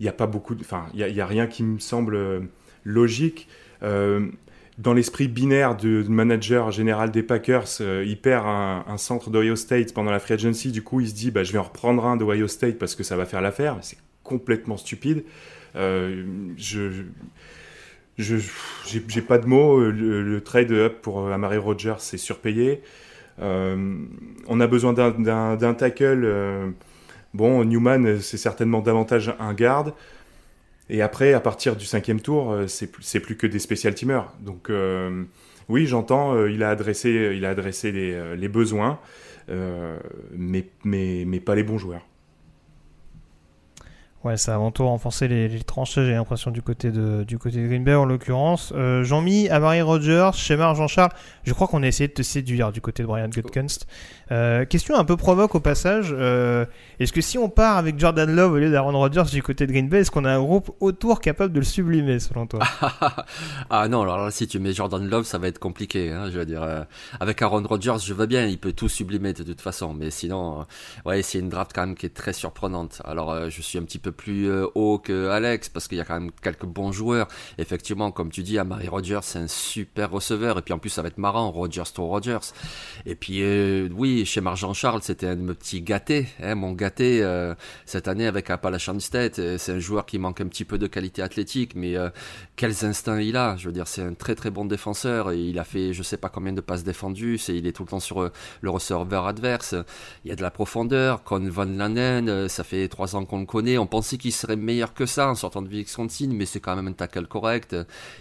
n'y a pas beaucoup. Enfin, il n'y a, rien qui me semble logique. dans l'esprit binaire du manager général des Packers, il perd un, centre d'Ohio State pendant la free agency. Du coup, il se dit bah, je vais en reprendre un d'Ohio State parce que ça va faire l'affaire. C'est complètement stupide. je. Je j'ai pas de mots. Le, trade up pour Amari Rogers, c'est surpayé. Euh, on a besoin d'un tackle. Euh, bon, Newman, c'est certainement davantage un garde. Et après, à partir du cinquième tour, euh, c'est plus, que des spécial teamers. Donc, oui, j'entends, il a adressé, les, besoins, mais, pas les bons joueurs. Ouais, ça a avant tout renforcé les, les tranchées, j'ai l'impression, du côté de, du côté de Green Bay en l'occurrence. Euh, Jean-Mi, Amari Rogers, Shemar, Jean-Charles, je crois qu'on a essayé de te séduire du côté de Brian Gutkunst. Euh, question un peu provoque au passage. Euh, est-ce que si on part avec Jordan Love au lieu d'Aaron Rodgers du côté de Green Bay, est-ce qu'on a un groupe autour capable de le sublimer selon toi? *laughs* Ah non, alors là, si tu mets Jordan Love, ça va être compliqué. Hein, je veux dire, euh, avec Aaron Rodgers, je veux bien, il peut tout sublimer de toute façon, mais sinon, ouais, c'est une draft quand même qui est très surprenante. Alors, je suis un petit peu plus euh, haut que Alex parce qu'il y a quand même quelques bons joueurs. Effectivement, comme tu dis, Amari Rodgers, c'est un super receveur, et puis en plus, ça va être marrant, Rodgers to Rodgers. Et puis, euh, oui, chez Marjan Charles, c'était un de mes petits gâtés, hein, mon gâté euh, cette année avec Appalachian State. C'est un joueur qui manque un petit peu de qualité athlétique, mais quels instincts il a. Je veux dire, c'est un très très bon défenseur. Il a fait, je sais pas combien de passes défendues. Il est tout le temps sur le receveur adverse. Il y a de la profondeur. Con Van Lanen, ça fait trois ans qu'on le connaît. On qu'il serait meilleur que ça en sortant de Wisconsin, mais c'est quand même un tackle correct.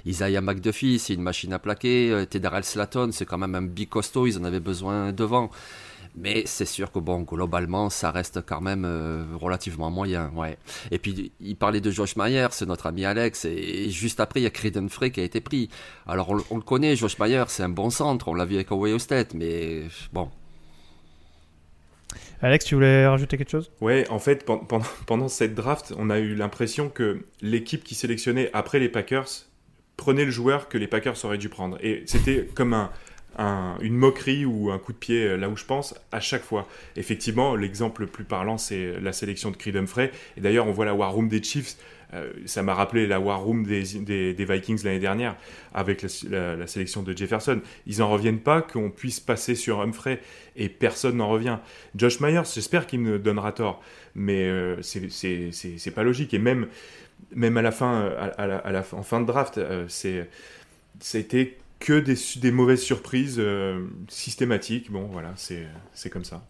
Isaiah McDuffie, c'est une machine à plaquer. Euh, Tedarrell Slaton, c'est quand même un big costaud. Ils en avaient besoin devant. Mais c'est sûr que bon, globalement, ça reste quand même euh, relativement moyen, ouais. Et puis, il parlait de Josh Mayer, c'est notre ami Alex, et, juste après, il y a Creedon Frey qui a été pris. Alors, on, on le connaît, Josh Mayer, c'est un bon centre, on l'a vu avec Ohio State, mais bon. Alex, tu voulais rajouter quelque chose? Ouais, en fait, pen- *laughs* pendant, cette draft, on a eu l'impression que l'équipe qui sélectionnait après les Packers prenait le joueur que les Packers auraient dû prendre. Et c'était comme un, un- une moquerie ou un coup de pied, euh, là où je pense, à chaque fois. Effectivement, l'exemple le plus parlant, c'est la sélection de Creed Humphrey. Et d'ailleurs, on voit la War Room des Chiefs. Euh, ça m'a rappelé la War Room des, Vikings l'année dernière avec la, sélection de Jefferson. Ils n'en reviennent pas qu'on puisse passer sur Humphrey et personne n'en revient. Josh Myers, j'espère qu'il me donnera tort, mais euh, c'est- pas logique. Et même, même à la fin, la- en fin de draft, euh, c'est c'était que des, mauvaises surprises euh, systématiques. Bon, voilà, c'est comme ça.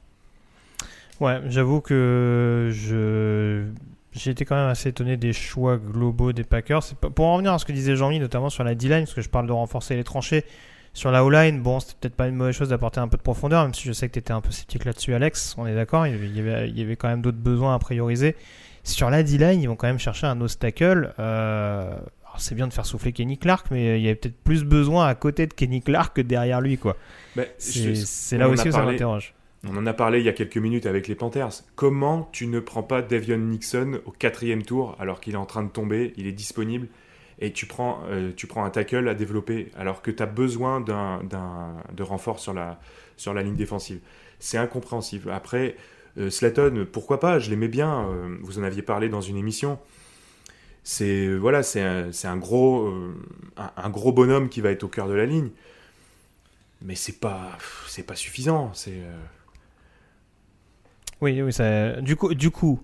Ouais, j'avoue que je j'ai été quand même assez étonné des choix globaux des Packers. Pour en revenir à ce que disait Jean-Mi, notamment sur la D-line, parce que je parle de renforcer les tranchées. Sur la O-line, bon, c'était peut-être pas une mauvaise chose d'apporter un peu de profondeur, même si je sais que tu étais un peu sceptique là-dessus, Alex. On est d'accord, il y avait- il y quand même d'autres besoins à prioriser. Sur la D-line, ils vont quand même chercher un nose tackle. Euh, alors, c'est bien de faire souffler Kenny Clark, mais il y avait peut-être plus besoin à côté de Kenny Clark que derrière lui, quoi. C'est là aussi où ça m'interroge. On en a parlé il y a quelques minutes avec les Panthers. Comment tu ne prends pas Devion Nixon au quatrième tour alors qu'il est en train de tomber, il est disponible et tu prends, euh, un tackle à développer alors que tu as besoin d'un, de renfort sur la, ligne défensive? C'est incompréhensible. Après, euh, Slatton, pourquoi pas? Je l'aimais bien. euh, vous en aviez parlé dans une émission. C'est voilà, c'est un, gros, euh, bonhomme qui va être au cœur de la ligne. Mais c'est pas, pas suffisant. Euh, Oui, oui, ça... du coup, du coup,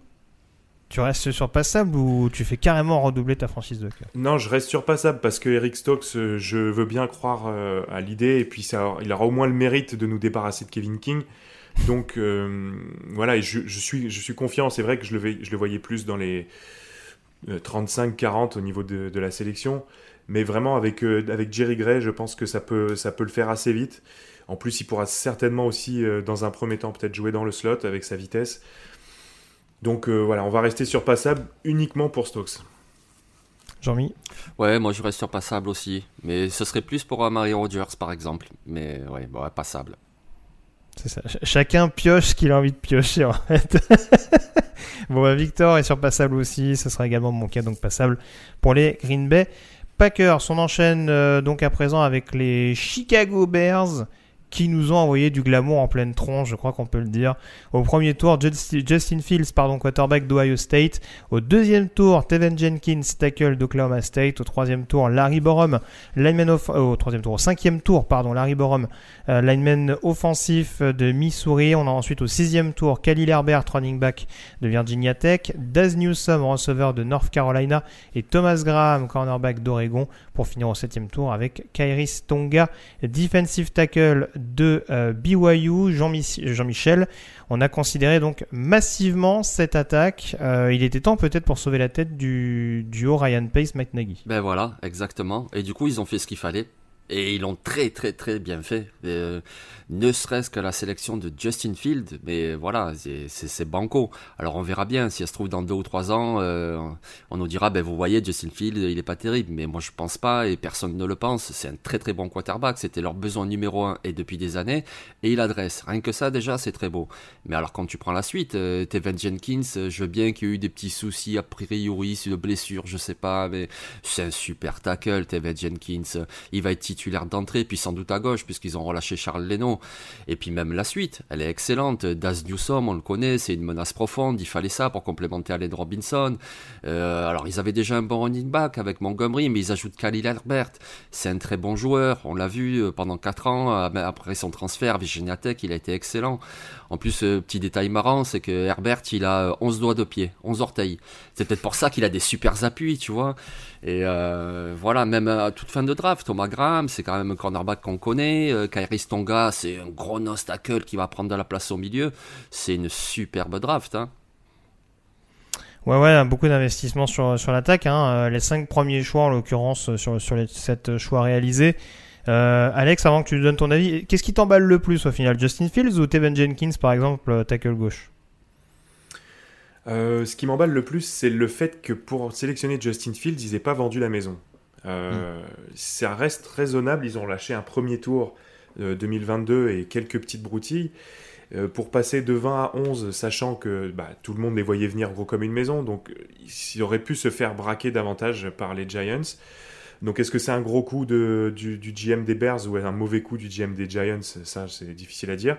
tu restes surpassable ou tu fais carrément redoubler ta franchise de cœur? Non, je reste surpassable parce que Eric Stokes, euh, je veux bien croire euh, à l'idée et puis ça, il aura au moins le mérite de nous débarrasser de Kevin King. Donc euh, voilà, je, suis, je suis confiant. C'est vrai que je le, je le voyais plus dans les euh, 35-40 au niveau de, de la sélection, mais vraiment avec, avec Jerry Gray, je pense que ça peut, ça peut le faire assez vite. En plus, il pourra certainement aussi, euh, dans un premier temps, peut-être jouer dans le slot avec sa vitesse. Donc euh, voilà, on va rester surpassable uniquement pour Stokes. Jean-Mi Ouais, moi je reste surpassable aussi. Mais ce serait plus pour Amari Rodgers par exemple. Mais ouais, bon, ouais, passable. C'est ça. Ch- chacun pioche ce qu'il a envie de piocher en fait. *laughs* bon, bah, Victor est surpassable aussi. Ce sera également mon cas, donc passable pour les Green Bay Packers. On enchaîne euh, donc à présent avec les Chicago Bears qui nous ont envoyé du glamour en pleine tronche, je crois qu'on peut le dire. Au premier tour, Justi- Justin Fields, pardon, quarterback d'Ohio State. Au deuxième tour, Teven Jenkins, tackle d'Oklahoma State. Au troisième tour, Larry Borum, lineman euh, tour, cinquième tour, pardon, Larry Borum, euh, lineman offensif de Missouri. On a ensuite au sixième tour Khalil Herbert, running back de Virginia Tech, Daz Newsome, receveur de North Carolina, et Thomas Graham, cornerback d'Oregon, pour finir au septième tour avec Kairis Tonga, defensive tackle de euh, BYU, Jean-Mich- Jean-Michel. On a considéré donc massivement cette attaque. Euh, il était temps peut-être pour sauver la tête du duo Ryan Pace, Mike Nagy. Ben voilà, exactement. Et du coup, ils ont fait ce qu'il fallait. Et ils l'ont très très très bien fait. Euh, ne serait-ce que la sélection de Justin Field, mais voilà, c'est banco. Alors on verra bien, si elle se trouve dans deux ou trois ans, euh, on nous dira, ben vous voyez, Justin Field, il est pas terrible, mais moi je pense pas, et personne ne le pense, c'est un très très bon quarterback, c'était leur besoin numéro un, et depuis des années, et il adresse. Rien que ça déjà, c'est très beau. Mais alors quand tu prends la suite, euh, Tevin Jenkins, je veux bien qu'il y ait eu des petits soucis a priori, une blessure, je sais pas, mais c'est un super tackle, Tevin Jenkins. Il va être titulaire d'entrée, puis sans doute à gauche, puisqu'ils ont relâché Charles Leno. Et puis même la suite, elle est excellente. Daz Newsom, on le connaît, c'est une menace profonde. Il fallait ça pour complémenter Allen Robinson. Euh, alors ils avaient déjà un bon running back avec Montgomery, mais ils ajoutent Khalil Herbert. C'est un très bon joueur. On l'a vu euh, pendant 4 ans euh, après son transfert. Virginia Tech, il a été excellent. En plus, petit détail marrant, c'est que Herbert, il a 11 doigts de pied, 11 orteils. C'est peut-être pour ça qu'il a des super appuis, tu vois. Et voilà, même à toute fin de draft, Thomas Graham, c'est quand même un cornerback qu'on connaît. Euh, Kairi Stonga, c'est un gros nose tackle qui va prendre de la place au milieu. C'est une superbe draft. Hein. Ouais, ouais, beaucoup d'investissements sur, sur l'attaque. Hein. Euh, les cinq premiers choix, en l'occurrence, sur, sur les sept choix réalisés. Euh, Alex, avant que tu donnes ton avis, qu'est-ce qui t'emballe le plus au final? Justin Fields ou Tevin Jenkins, par exemple, tackle gauche? Ce qui m'emballe le plus, c'est le fait que pour sélectionner Justin Fields, ils n'aient pas vendu la maison. Euh, ça reste raisonnable. Ils ont lâché un premier tour 2022 euh, et quelques petites broutilles. Euh, pour passer de 20 à 11, sachant que bah, tout le monde les voyait venir gros comme une maison, donc ils auraient pu se faire braquer davantage par les Giants. Donc est-ce que c'est un gros coup de, du, GM des Bears ou un mauvais coup du GM des Giants? Ça, c'est difficile à dire.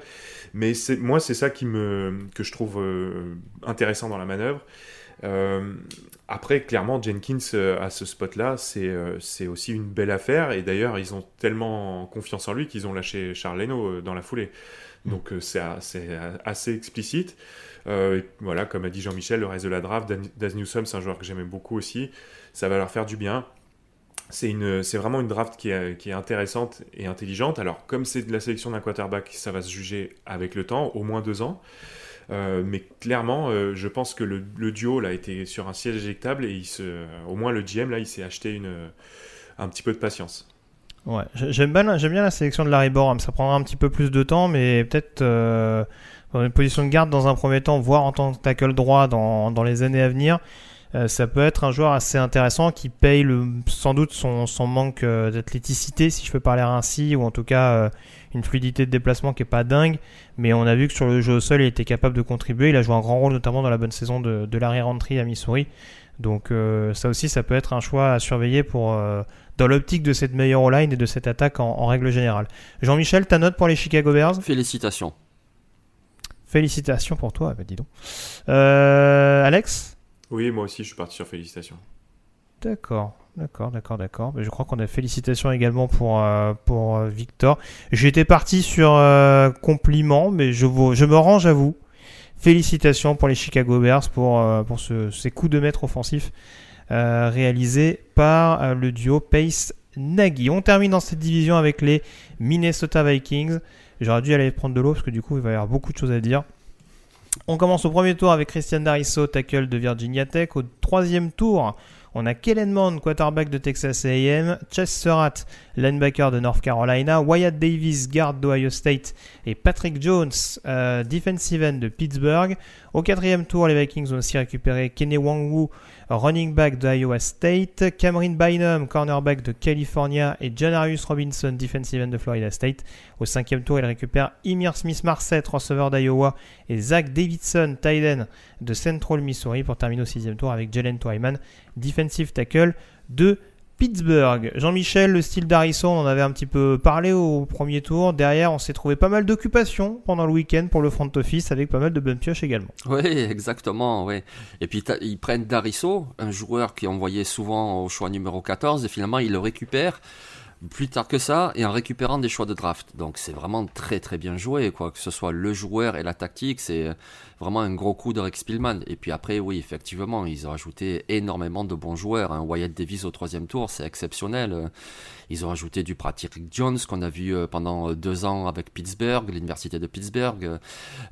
Mais moi, c'est ça qui me, que je trouve intéressant dans la manœuvre. Euh, après, clairement, Jenkins euh, à ce spot-là, euh, c'est aussi une belle affaire. Et d'ailleurs, ils ont tellement confiance en lui qu'ils ont lâché Charles Leno dans la foulée. Mm. Donc c'est assez explicite. voilà, comme a dit Jean-Michel, le reste de la draft, Daz Newsom, c'est un joueur que j'aimais beaucoup aussi. Ça va leur faire du bien. C'est vraiment une draft qui est, intéressante et intelligente. Alors, comme c'est de la sélection d'un quarterback, ça va se juger avec le temps, au moins deux ans. Euh, mais clairement, euh, je pense que le, duo là été sur un siège éjectable et au moins le GM là, il s'est acheté un petit peu de patience. Ouais, j'aime bien, la sélection de Larry Borum. Ça prendra un petit peu plus de temps, mais peut-être euh, dans une position de garde dans un premier temps, voire en tant que tackle droit dans les années à venir. Ça peut être un joueur assez intéressant qui paye le, sans doute son, son manque d'athléticité, si je peux parler ainsi, ou en tout cas une fluidité de déplacement qui est pas dingue, mais on a vu que sur le jeu au sol, il était capable de contribuer. Il a joué un grand rôle, notamment dans la bonne saison de, de l'arrière-entry à Missouri. Donc euh, ça aussi, ça peut être un choix à surveiller pour euh, dans l'optique de cette meilleure line et de cette attaque en, règle générale. Jean-Michel, ta note pour les Chicago Bears? Félicitations. Félicitations pour toi, bah, dis donc. Euh, Alex? Oui, moi aussi, je suis parti sur félicitations. D'accord. D'accord, d'accord, d'accord. Je crois qu'on a félicitations également pour, euh, pour euh, Victor. J'étais parti sur euh, compliment, mais je, je me range à vous. Félicitations pour les Chicago Bears pour, pour ces coups de maître offensifs réalisés par le duo Pace-Nagy. On termine dans cette division avec les Minnesota Vikings. J'aurais dû aller prendre de l'eau parce que du coup il va y avoir beaucoup de choses à dire. On commence au premier tour avec Christian Darisso, tackle de Virginia Tech. Au troisième tour, on a Kellen Mond, quarterback de Texas A&M, Chess Surratt, linebacker de North Carolina, Wyatt Davis, guard d'Ohio State et Patrick Jones, euh, defensive end de Pittsburgh. Au quatrième tour, les Vikings ont aussi récupéré Kenny Wangwu, running back d'Iowa State, Cameron Bynum, cornerback de California et Janarius Robinson, defensive end de Florida State. Au cinquième tour, il récupère Emir Smith-Marset, receveur d'Iowa, et Zach Davidson, tight de Central Missouri pour terminer au sixième tour avec Jalen Twyman, defensive tackle de Pittsburgh. Jean-Michel, le style d'Harrison, on en avait un petit peu parlé au premier tour. Derrière, on s'est trouvé pas mal d'occupations pendant le week-end pour le front office avec pas mal de bonnes pioches également. Oui, exactement. Oui. Et puis ils prennent Darisso, un joueur qui envoyé souvent au choix numéro 14, et finalement ils le récupèrent plus tard que ça et en récupérant des choix de draft. Donc c'est vraiment très très bien joué, quoi. Que ce soit le joueur et la tactique, c'est vraiment un gros coup de Rex Pillman. Et puis après, oui, effectivement, ils ont ajouté énormément de bons joueurs. Hein. Wyatt Davis au troisième tour, c'est exceptionnel. Ils ont ajouté du Patrick Jones qu'on a vu pendant deux ans avec Pittsburgh, l'université de Pittsburgh.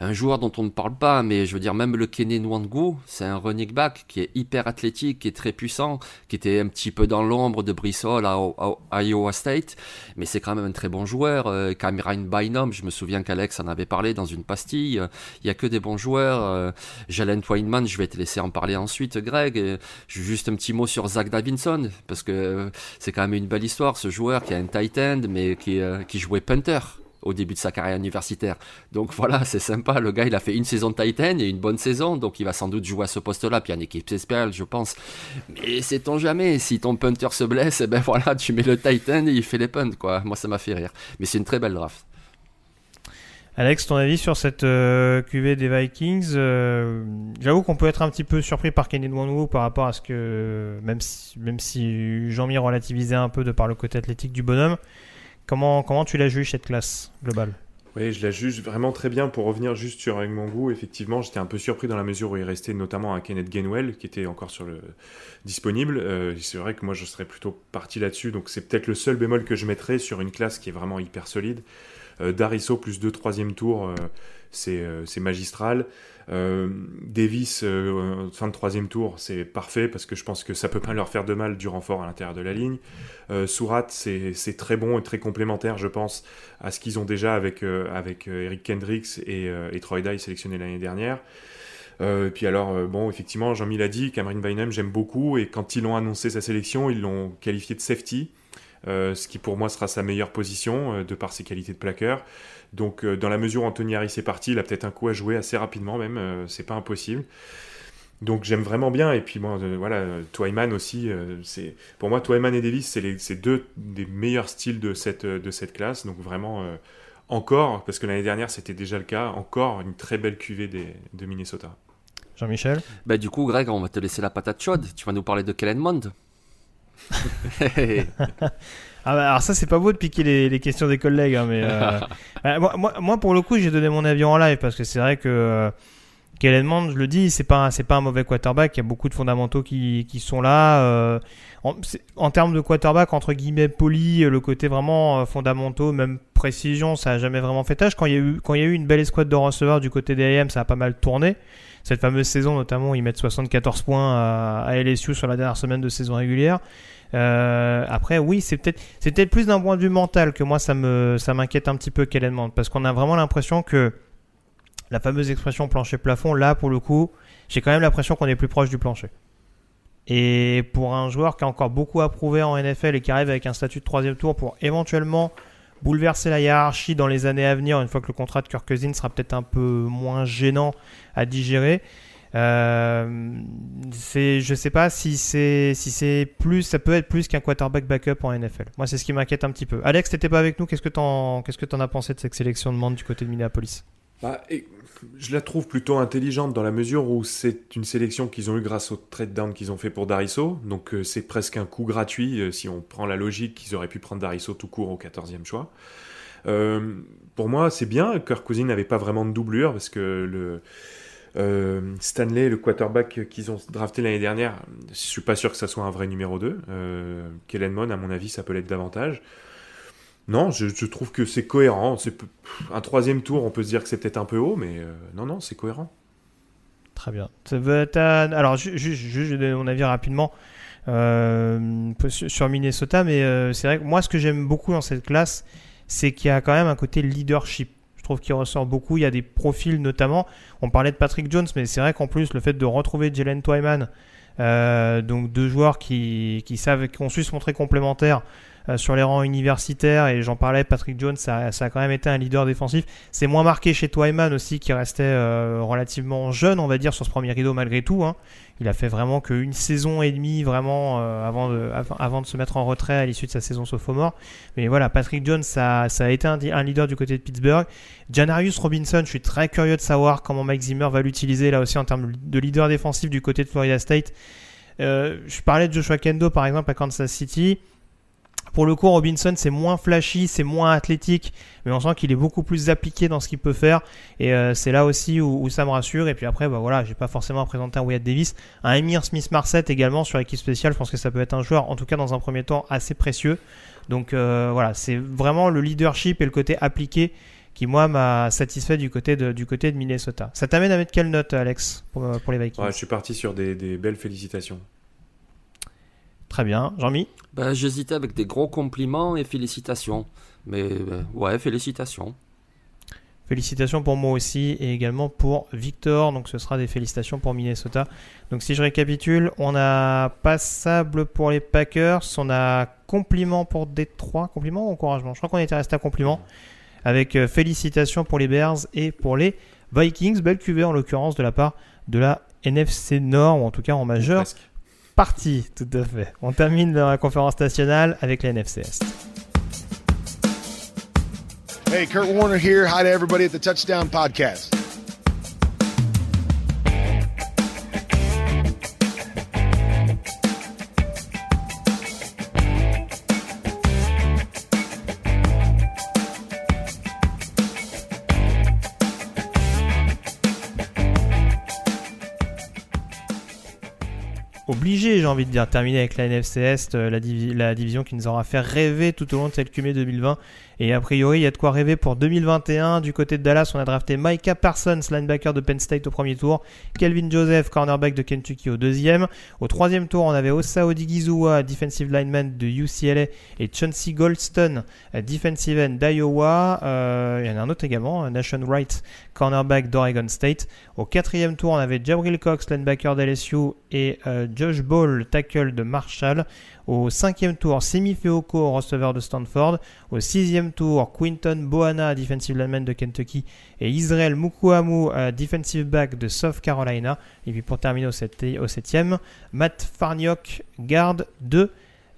Un joueur dont on ne parle pas, mais je veux dire, même le Kenny Nwangu, c'est un running back qui est hyper athlétique, qui est très puissant, qui était un petit peu dans l'ombre de Brissol à, Iowa State, mais c'est quand même un très bon joueur. Cameron Bynum, je me souviens qu'Alex en avait parlé dans une pastille. Il y a que des bons joueurs. Jalen Twineman, je vais te laisser en parler ensuite, Greg. Juste un petit mot sur Zach Davinson, parce que c'est quand même une belle histoire, ce joueur qui a un tight end, mais qui, euh, jouait punter au début de sa carrière universitaire. Donc voilà, c'est sympa. Le gars, il a fait une saison de Titan et une bonne saison, donc il va sans doute jouer à ce poste-là. Puis en équipe spéciale, je pense. Mais sait-on jamais Si ton punter se blesse, *laughs* ben voilà, tu mets le Titan et il fait les punts, quoi. Moi, ça m'a fait rire. Mais c'est une très belle draft. Alex, ton avis sur cette euh, QV des Vikings euh, J'avoue qu'on peut être un petit peu surpris par Kenny Nwanwu par rapport à ce que, même si, même si Jean-Mi relativisait un peu de par le côté athlétique du bonhomme, comment, comment tu la juges cette classe globale? Oui, je la juge vraiment très bien. Pour revenir juste sur Ngmangu, effectivement, j'étais un peu surpris dans la mesure où il restait notamment un Kenneth Gainwell qui était encore sur le disponible. Euh, c'est vrai que moi, je serais plutôt parti là-dessus. Donc, c'est peut-être le seul bémol que je mettrais sur une classe qui est vraiment hyper solide. Euh, Dariso plus 2 troisième tour, euh, euh, c'est magistral. Davis, fin de troisième tour, c'est parfait parce que je pense que ça peut pas leur faire de mal du renfort à l'intérieur de la ligne. Surat, c'est très bon et très complémentaire, je pense, à ce qu'ils ont déjà avec, avec Eric Kendricks et, Troy Dye sélectionnés l'année dernière. Euh, puis alors, bon, effectivement, Jean-Mi l'a dit, Cameron Bynum, j'aime beaucoup, et quand ils l'ont annoncé sa sélection, ils l'ont qualifié de safety. Euh, ce qui pour moi sera sa meilleure position euh, de par ses qualités de plaqueur. Donc euh, dans la mesure où Anthony Harris est parti, il a peut-être un coup à jouer assez rapidement même, c'est pas impossible. Donc j'aime vraiment bien et puis moi voilà Twyman aussi c'est pour moi Twyman et Davis c'est deux des meilleurs styles de cette de cette classe donc vraiment encore parce que l'année dernière c'était déjà le cas encore une très belle cuvée de Minnesota. Jean-Michel? Bah, du coup Greg on va te laisser la patate chaude tu vas nous parler de Kellen Mond *laughs* ah bah, alors ça c'est pas beau de piquer les, questions des collègues, hein, mais euh, *laughs* bah, moi, moi, pour le coup j'ai donné mon avis en live parce que c'est vrai que euh, Kellen Mond, je le dis, c'est pas c'est pas un mauvais quarterback. Il y a beaucoup de fondamentaux qui, qui sont là. Euh, en, termes de quarterback entre guillemets poli, le côté vraiment fondamentaux, même précision, ça a jamais vraiment fait tâche. Quand il y a eu quand il y a eu une belle escouade de receveurs du côté des AM, ça a pas mal tourné. Cette fameuse saison notamment, ils mettent 74 points à, LSU sur la dernière semaine de saison régulière. Euh, après, oui, c'est peut-être plus d'un point de vue mental que moi ça m'inquiète un petit peu qu'elle demande parce qu'on a vraiment l'impression que la fameuse expression plancher-plafond, là pour le coup, j'ai quand même l'impression qu'on est plus proche du plancher. Et pour un joueur qui a encore beaucoup à prouver en NFL et qui arrive avec un statut de troisième tour pour éventuellement bouleverser la hiérarchie dans les années à venir, une fois que le contrat de Kirk Cousins sera peut-être un peu moins gênant à digérer, euh, c'est, je sais pas si c'est si c'est plus, ça peut être plus qu'un quarterback backup en NFL. Moi, c'est ce qui m'inquiète un petit peu. Alex, t'étais pas avec nous. Qu'est-ce que t'en qu'est-ce que t'en as pensé de cette sélection de monde du côté de Minneapolis? Bah, Je la trouve plutôt intelligente dans la mesure où c'est une sélection qu'ils ont eu grâce au trade down qu'ils ont fait pour Dariso. Donc euh, c'est presque un coup gratuit euh, si on prend la logique qu'ils auraient pu prendre Dariso tout court au 14e choix. pour moi, c'est bien. Kirk Cousins n'avait pas vraiment de doublure parce que le euh, Stanley, le quarterback qu'ils ont drafté l'année dernière, je suis pas sûr que ça soit un vrai numéro 2. Euh, Kellen Mond, à mon avis, ça peut l'être davantage. Non, je, trouve que c'est cohérent. C'est un troisième tour, on peut se dire que c'est peut-être un peu haut, mais euh, non, non, c'est cohérent. Très bien. Alors, donner mon avis rapidement sur Minnesota, mais c'est vrai que moi, ce que j'aime beaucoup dans cette classe, c'est qu'il y a quand même un côté leadership trouve qu'il ressort beaucoup. Il y a des profils notamment. On parlait de Patrick Jones, mais c'est vrai qu'en plus, le fait de retrouver Jalen Twyman, euh, donc deux joueurs qui, savent, qui ont su se montrer complémentaires, euh, sur les rangs universitaires, et j'en parlais, Patrick Jones, ça, ça, a quand même été un leader défensif. C'est moins marqué chez Twyman aussi, qui restait euh, relativement jeune, on va dire, sur ce premier rideau malgré tout. Hein. Il a fait vraiment qu'une saison et demie vraiment euh, avant, de, avant de se mettre en retrait à l'issue de sa saison sophomore. Mais voilà, Patrick Jones, ça, ça a été un, un, leader du côté de Pittsburgh. Janarius Robinson, je suis très curieux de savoir comment Mike Zimmer va l'utiliser là aussi en termes de leader défensif du côté de Florida State. je parlais de Joshua Kendo par exemple à Kansas City pour le coup, Robinson, c'est moins flashy, c'est moins athlétique, mais on sent qu'il est beaucoup plus appliqué dans ce qu'il peut faire. Et euh, c'est là aussi où, ça me rassure. Et puis après, bah voilà, j'ai pas forcément à présenter un Wyatt Davis, un Emir Smith Marset également sur l'équipe spéciale. Je pense que ça peut être un joueur, en tout cas dans un premier temps, assez précieux. Donc euh, voilà, c'est vraiment le leadership et le côté appliqué qui moi m'a satisfait du côté de, Minnesota. Ça t'amène à mettre quelle note, Alex, pour, pour les Vikings? Je suis parti sur des belles félicitations. Très bien. Jean-Mi ben, J'hésitais avec des gros compliments et félicitations. Mais euh, ouais, félicitations. Félicitations pour moi aussi et également pour Victor. Donc ce sera des félicitations pour Minnesota. Donc si je récapitule, on a passable pour les Packers, on a compliment pour Détroit, compliment ou encouragement? Je crois qu'on était resté à compliment. Avec euh, félicitations pour les Bears et pour les Vikings. Belle cuvée en l'occurrence de la part de la NFC Nord, ou en tout cas en majeur partie, tout à fait. On termine la conférence nationale avec la NFC. Hey, Kurt Warner here. Hi to everybody at the Touchdown Podcast. Obligé, j'ai envie de dire, terminer avec la NFC Est, euh, la, division qui nous aura fait rêver tout au long de cette QM 2020 et a priori, il y a de quoi rêver pour 2021. Du côté de Dallas, on a drafté Micah Parsons, linebacker de Penn State au premier tour. Kelvin Joseph, cornerback de Kentucky au deuxième. Au troisième tour, on avait Osa Odigizua, defensive lineman de UCLA, et Chauncey Goldston, defensive end d'Iowa. Euh, il y en a un autre également, Nation Wright, cornerback d'Oregon State. Au quatrième tour, on avait Jabril Cox, linebacker d'LSU, et euh, Josh Ball, tackle de Marshall. Au cinquième tour, Semi Feoko, receveur de Stanford. Au sixième tour, Quinton Boana, defensive lineman de Kentucky. Et Israel Mukuamu, defensive back de South Carolina. Et puis pour terminer au, septième, Matt Farniok, garde de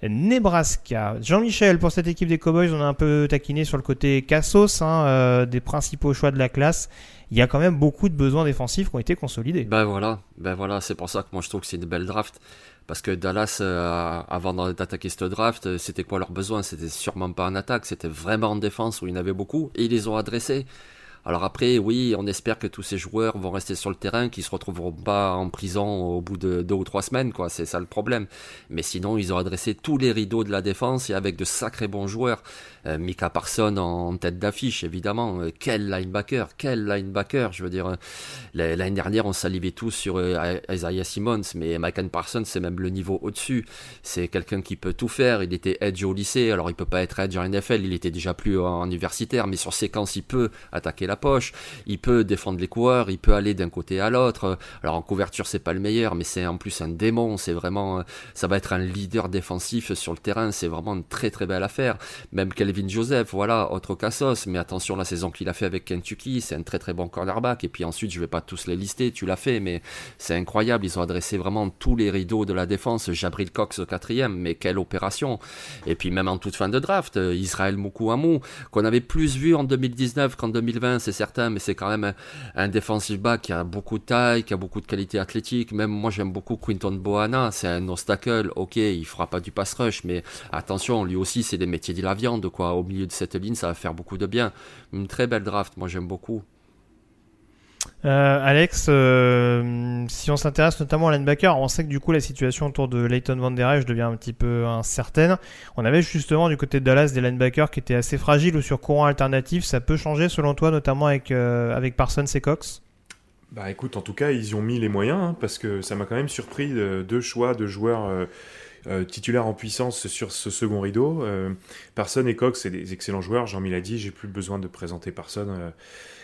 Nebraska. Jean-Michel, pour cette équipe des Cowboys, on a un peu taquiné sur le côté Cassos, hein, euh, des principaux choix de la classe. Il y a quand même beaucoup de besoins défensifs qui ont été consolidés. Ben voilà, ben voilà, c'est pour ça que moi je trouve que c'est une belle draft. Parce que Dallas, euh, avant d'attaquer ce draft, euh, c'était quoi leur besoin? C'était sûrement pas en attaque, c'était vraiment en défense où il y en avait beaucoup. Et ils les ont adressés. Alors après, oui, on espère que tous ces joueurs vont rester sur le terrain, qu'ils se retrouveront pas en prison au bout de deux ou trois semaines, quoi. C'est ça le problème. Mais sinon, ils ont adressé tous les rideaux de la défense et avec de sacrés bons joueurs. Euh, Mika Parson en, tête d'affiche, évidemment. Euh, quel linebacker, quel linebacker. Je veux dire, euh, l'année dernière, on salivait tous sur Isaiah Simmons, mais Mike Parsons, c'est même le niveau au-dessus. C'est quelqu'un qui peut tout faire. Il était edge au lycée, alors il peut pas être edge en NFL. Il était déjà plus en universitaire, mais sur séquence, il peut attaquer la poche. Il peut défendre les coureurs. Il peut aller d'un côté à l'autre. Alors en couverture, c'est pas le meilleur, mais c'est en plus un démon. C'est vraiment, ça va être un leader défensif sur le terrain. C'est vraiment une très très belle affaire. Même Kelvin Joseph, voilà, autre Cassos, mais attention la saison qu'il a fait avec Kentucky, c'est un très très bon cornerback. Et puis ensuite, je vais pas tous les lister, tu l'as fait, mais c'est incroyable. Ils ont adressé vraiment tous les rideaux de la défense. Jabril Cox au quatrième, mais quelle opération Et puis même en toute fin de draft, euh, Israël Mukouamou, qu'on avait plus vu en 2019 qu'en 2020, c'est certain, mais c'est quand même un, un defensive back qui a beaucoup de taille, qui a beaucoup de qualité athlétique. Même moi, j'aime beaucoup Quinton Boana, c'est un obstacle. Ok, il fera pas du pass rush, mais attention, lui aussi, c'est des métiers de la viande, quoi au milieu de cette ligne, ça va faire beaucoup de bien. Une très belle draft, moi j'aime beaucoup. Euh, Alex, euh, si on s'intéresse notamment à linebacker, on sait que du coup la situation autour de Leighton Van Der Esch devient un petit peu incertaine. On avait justement du côté de Dallas des linebackers qui étaient assez fragiles ou sur courant alternatif. Ça peut changer selon toi, notamment avec, euh, avec Parsons et Cox? Bah écoute, en tout cas, ils ont mis les moyens hein, parce que ça m'a quand même surpris de, deux choix de joueurs euh, titulaire en puissance sur ce second rideau. Euh, Parson et Cox, c'est des excellents joueurs. Jean-Mi l'a dit, j'ai plus besoin de présenter Parson euh,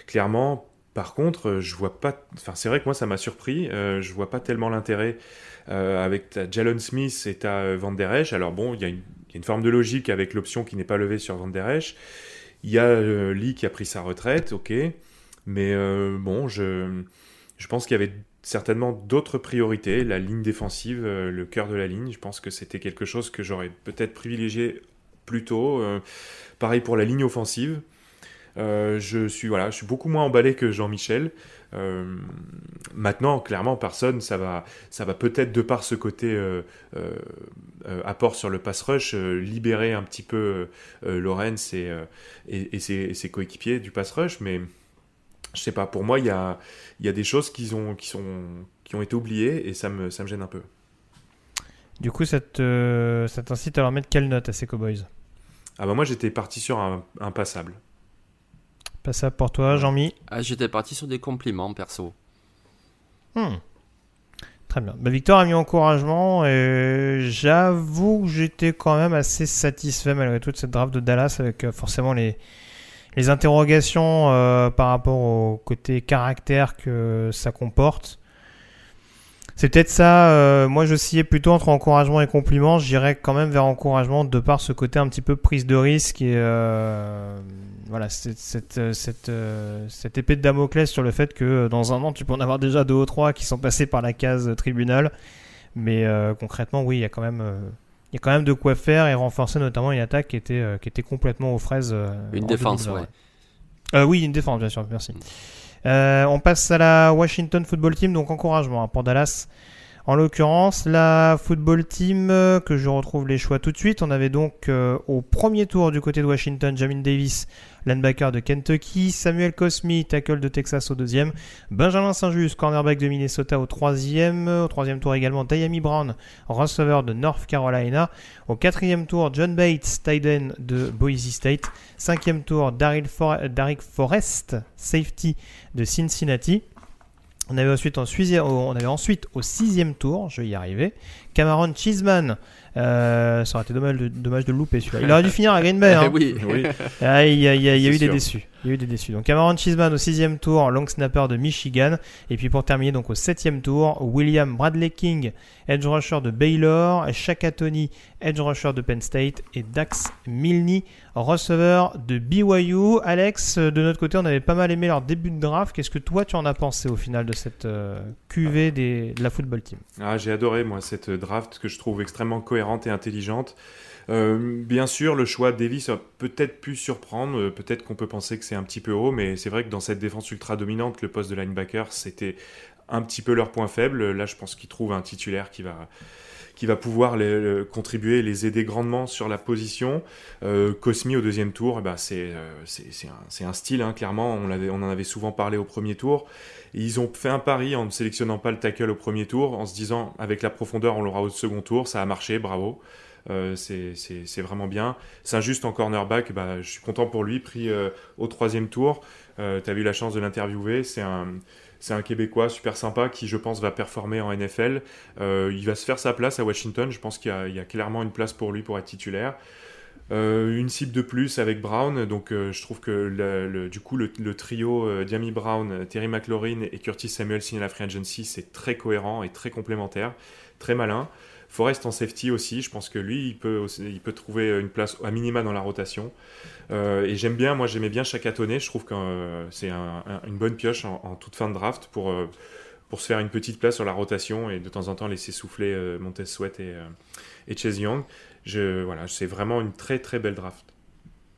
clairement. Par contre, je vois pas. Enfin, c'est vrai que moi, ça m'a surpris. je vois pas tellement l'intérêt avec Jalen Smith et ta Van Der Esch. Alors bon, il y, a une forme de logique avec l'option qui n'est pas levée sur Van Der Esch. Il y a Lee qui a pris sa retraite, ok. Mais bon, je, je pense qu'il y avait certainement d'autres priorités. La ligne défensive, euh, le cœur de la ligne, je pense que c'était quelque chose que j'aurais peut-être privilégié plus tôt. Euh, pareil pour la ligne offensive. je suis voilà, je suis beaucoup moins emballé que Jean-Michel. Euh, maintenant, clairement, personne, ça va, ça va peut-être de par ce côté euh, euh, apport sur le pass rush libérer un petit peu Lorenz et, et, ses, coéquipiers du pass rush, mais je sais pas. Pour moi, il y a, y a des choses qui ont, qui sont, qui ont été oubliées et ça me, ça me gêne un peu. Du coup, ça t'incite à leur mettre quelle note à ces Cowboys Ah bah moi, j'étais parti sur un, un passable. Pas ça pour toi, Jean-Mi ah, J'étais parti sur des compliments perso. Hmm. Très bien. Bah, Victor a mis encouragement et j'avoue que j'étais quand même assez satisfait malgré toute cette draft de Dallas avec euh, forcément les, les interrogations euh, par rapport au côté caractère que ça comporte. C'est peut-être ça. Euh, moi, je sciais plutôt entre encouragement et compliment. J'irais quand même vers encouragement de par ce côté un petit peu prise de risque et euh, voilà cette, cette, cette, cette, épée de Damoclès sur le fait que dans un an, tu peux en avoir déjà deux ou trois qui sont passés par la case tribunal. Mais concrètement, oui, il y a quand même. Il y a quand même de quoi faire et renforcer notamment une attaque qui était, qui était complètement aux fraises. une défense, ouais. oui, une défense, bien sûr, merci. Mm. Euh, on passe à la Washington Football Team, donc encouragement hein, pour Dallas. En l'occurrence, la football team, euh, que je retrouve les choix tout de suite. On avait donc euh, au premier tour du côté de Washington, Jamin Davis, linebacker de Kentucky, Samuel Cosmi, tackle de Texas au deuxième, Benjamin Saint-Just, cornerback de Minnesota au troisième, au troisième tour également Tayami Brown, receveur de North Carolina, au quatrième tour John Bates, tight de Boise State, cinquième tour Daryl Forrest, safety de Cincinnati. On avait ensuite, on avait ensuite au sixième tour, je vais y arriver, Cameron Cheeseman, euh, ça aurait été dommage de, dommage de louper celui-là. Il aurait dû finir à Green Bay. *laughs* Hein. oui, oui. Ah, il y a, eu des déçus. Il y a eu des déçus. Donc Cameron Cheeseman au sixième tour, long snapper de Michigan. Et puis pour terminer donc au septième tour, William Bradley King, edge rusher de Baylor, Shaka Tony, edge rusher de Penn State et Dax Milne, receveur de BYU. Alex, de notre côté, on avait pas mal aimé leur début de draft. Qu'est-ce que toi tu en as pensé au final de cette euh, QV des, de la football team? Ah, J'ai adoré moi cette draft que je trouve extrêmement cohérente et intelligente. Euh, bien sûr, le choix de Davis a peut-être pu surprendre, euh, peut-être qu'on peut penser que c'est un petit peu haut, mais c'est vrai que dans cette défense ultra dominante, le poste de linebacker, c'était un petit peu leur point faible. Là, je pense qu'ils trouvent un titulaire qui va, qui va pouvoir les, contribuer et les aider grandement sur la position. Euh, Cosmi au deuxième tour, eh ben c'est un, style, hein, clairement, on en avait souvent parlé au premier tour. ils ont fait un pari en ne sélectionnant pas le tackle au premier tour, en se disant avec la profondeur on l'aura au second tour, ça a marché, bravo. Euh, c'est vraiment bien. Saint-Just en cornerback, bah, je suis content pour lui, pris euh, au troisième tour. Euh, tu as eu la chance de l'interviewer. C'est un, Québécois super sympa qui, je pense, va performer en NFL. Il va se faire sa place à Washington. Je pense qu'il y, a clairement une place pour lui pour être titulaire. Une cible de plus avec Brown, donc je trouve que le, du coup le, trio Diami Brown, Terry McLaurin et Curtis Samuel signé la Free Agency, c'est très cohérent et très complémentaire, très malin. Forrest en safety aussi, je pense que lui, il peut, trouver une place à minima dans la rotation. Euh, et j'aime bien, moi j'aimais bien Chakatonné, je trouve que euh, c'est une bonne pioche en, toute fin de draft pour, euh, pour se faire une petite place sur la rotation et de temps en temps laisser souffler Montez Sweat et, et Chase Young. Voilà, c'est vraiment une très très belle draft.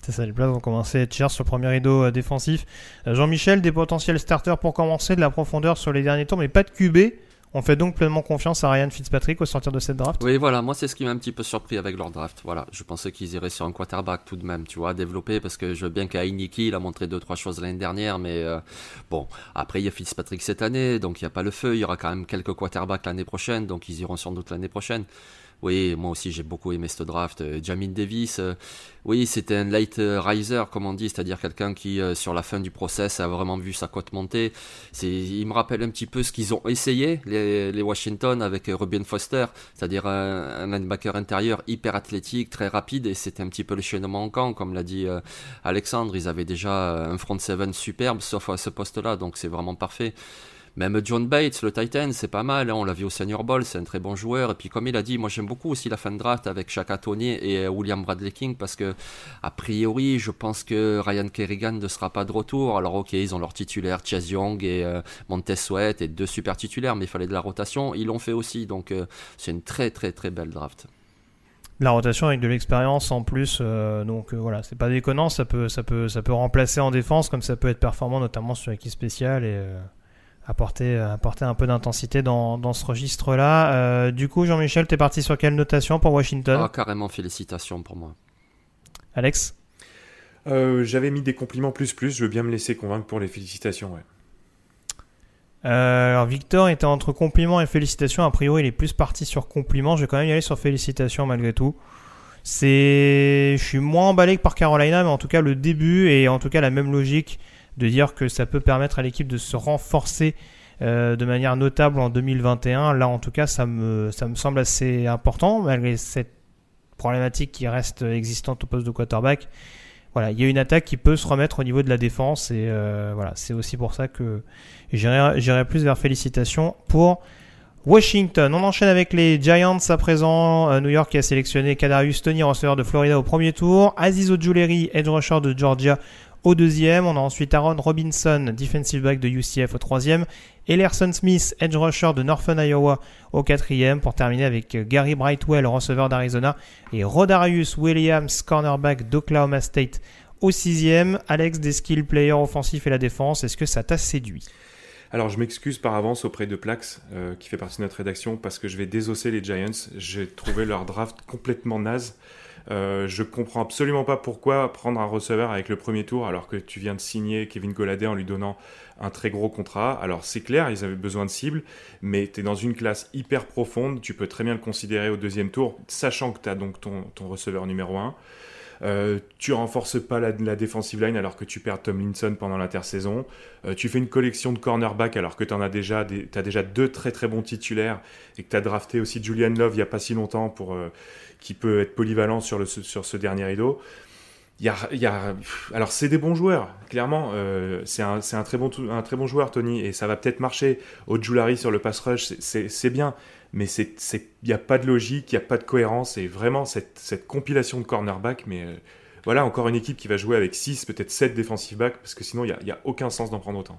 C'est ça, les places vont commencer à être sur le premier rideau défensif. Jean-Michel, des potentiels starters pour commencer, de la profondeur sur les derniers tours, mais pas de QB. On fait donc pleinement confiance à Ryan Fitzpatrick au sortir de cette draft? Oui, voilà, moi c'est ce qui m'a un petit peu surpris avec leur draft. Voilà, je pensais qu'ils iraient sur un quarterback tout de même, tu vois, développer parce que je veux bien qu'Ainiki, il a montré deux trois choses l'année dernière, mais euh, bon, après il y a Fitzpatrick cette année, donc il n'y a pas le feu, il y aura quand même quelques quarterbacks l'année prochaine, donc ils iront sans doute l'année prochaine. Oui, moi aussi j'ai beaucoup aimé ce draft. Euh, Jamin Davis, euh, oui, c'était un late euh, riser, comme on dit, c'est-à-dire quelqu'un qui, sur la fin du process, a vraiment vu sa cote monter. Il me rappelle un petit peu ce qu'ils ont essayé, les, Washington, avec Ruben Foster, c'est-à-dire un, linebacker intérieur hyper athlétique, très rapide, et c'était un petit peu le chaînement manquant, comme l'a dit Alexandre. Ils avaient déjà un front seven superbe, sauf à ce poste-là, donc c'est vraiment parfait. Même John Bates, le Titan, c'est pas mal. Hein. On l'a vu au Senior Bowl, c'est un très bon joueur. Et puis, comme il a dit, moi j'aime beaucoup aussi la fin de draft avec Shaka Tony et euh, William Bradley King parce que, a priori, je pense que Ryan Kerrigan ne sera pas de retour. Alors, ok, ils ont leur titulaire, Chase Young et euh, Montez Sweat et deux super titulaires, mais il fallait de la rotation. Ils l'ont fait aussi. Donc, euh, c'est une très, très, très belle draft. la rotation avec de l'expérience en plus. euh, donc voilà, c'est pas déconnant. Ça peut, ça, peut, ça peut remplacer en défense comme ça peut être performant, notamment sur l'équipe spéciale et apporter, apporter un peu d'intensité dans, dans ce registre-là. Euh, du coup, Jean-Michel, t'es parti sur quelle notation pour Washington Ah, carrément, félicitations pour moi. Alex Euh, J'avais mis des compliments plus plus, je veux bien me laisser convaincre pour les félicitations. Ouais. Euh, alors Victor était entre compliments et félicitations. A priori, il est plus parti sur compliments. Je vais quand même y aller sur félicitations malgré tout. C'est, je suis moins emballé que par Carolina, mais en tout cas le début et en tout cas la même logique de dire que ça peut permettre à l'équipe de se renforcer euh, de manière notable en 2021. Là, en tout cas, ça me, ça me semble assez important malgré cette problématique qui reste existante au poste de quarterback. Voilà, il y a une attaque qui peut se remettre au niveau de la défense et euh, voilà, c'est aussi pour ça que j'irai plus vers félicitations pour Washington. On enchaîne avec les Giants à présent. Euh, New York qui a sélectionné Kadarius Tony, receveur de Florida au premier tour. Aziz Ojulari, edge rusher de Georgia au deuxième. On a ensuite Aaron Robinson, defensive back de UCF au troisième. Elerson Smith, edge rusher de Northern Iowa au quatrième. Pour terminer avec euh, Gary Brightwell, receveur d'Arizona. Et Rodarius Williams, cornerback d'Oklahoma State au sixième. Alex, des skill players et la défense, est-ce que ça t'a séduit? Alors je m'excuse par avance auprès de Plax, euh, qui fait partie de notre rédaction, parce que je vais désosser les Giants. J'ai trouvé leur draft complètement naze. Euh, je comprends absolument pas pourquoi prendre un receveur avec le premier tour alors que tu viens de signer Kevin Golladay en lui donnant un très gros contrat. Alors c'est clair, ils avaient besoin de cibles, mais tu es dans une classe hyper profonde, tu peux très bien le considérer au deuxième tour, sachant que tu as donc ton, receveur numéro 1. Euh, tu renforces pas la, la, defensive line alors que tu perds Tomlinson pendant l'intersaison. Euh, tu fais une collection de cornerbacks alors que tu as déjà déjà deux très très bons titulaires et que tu as drafté aussi Julian Love il y a pas si longtemps pour qui peut être polyvalent sur le sur ce dernier rideau. Il y a, il y a, alors c'est des bons joueurs, clairement. Euh, c'est un, un, très bon, un très bon joueur, Tony, et ça va peut-être marcher. Ojulari sur le pass rush, c'est bien, mais il n'y a pas de logique, il n'y a pas de cohérence, et vraiment cette, cette compilation de cornerback, mais euh, voilà, encore une équipe qui va jouer avec 6, peut-être 7 defensive backs, parce que sinon il n'y a, a, aucun sens d'en prendre autant.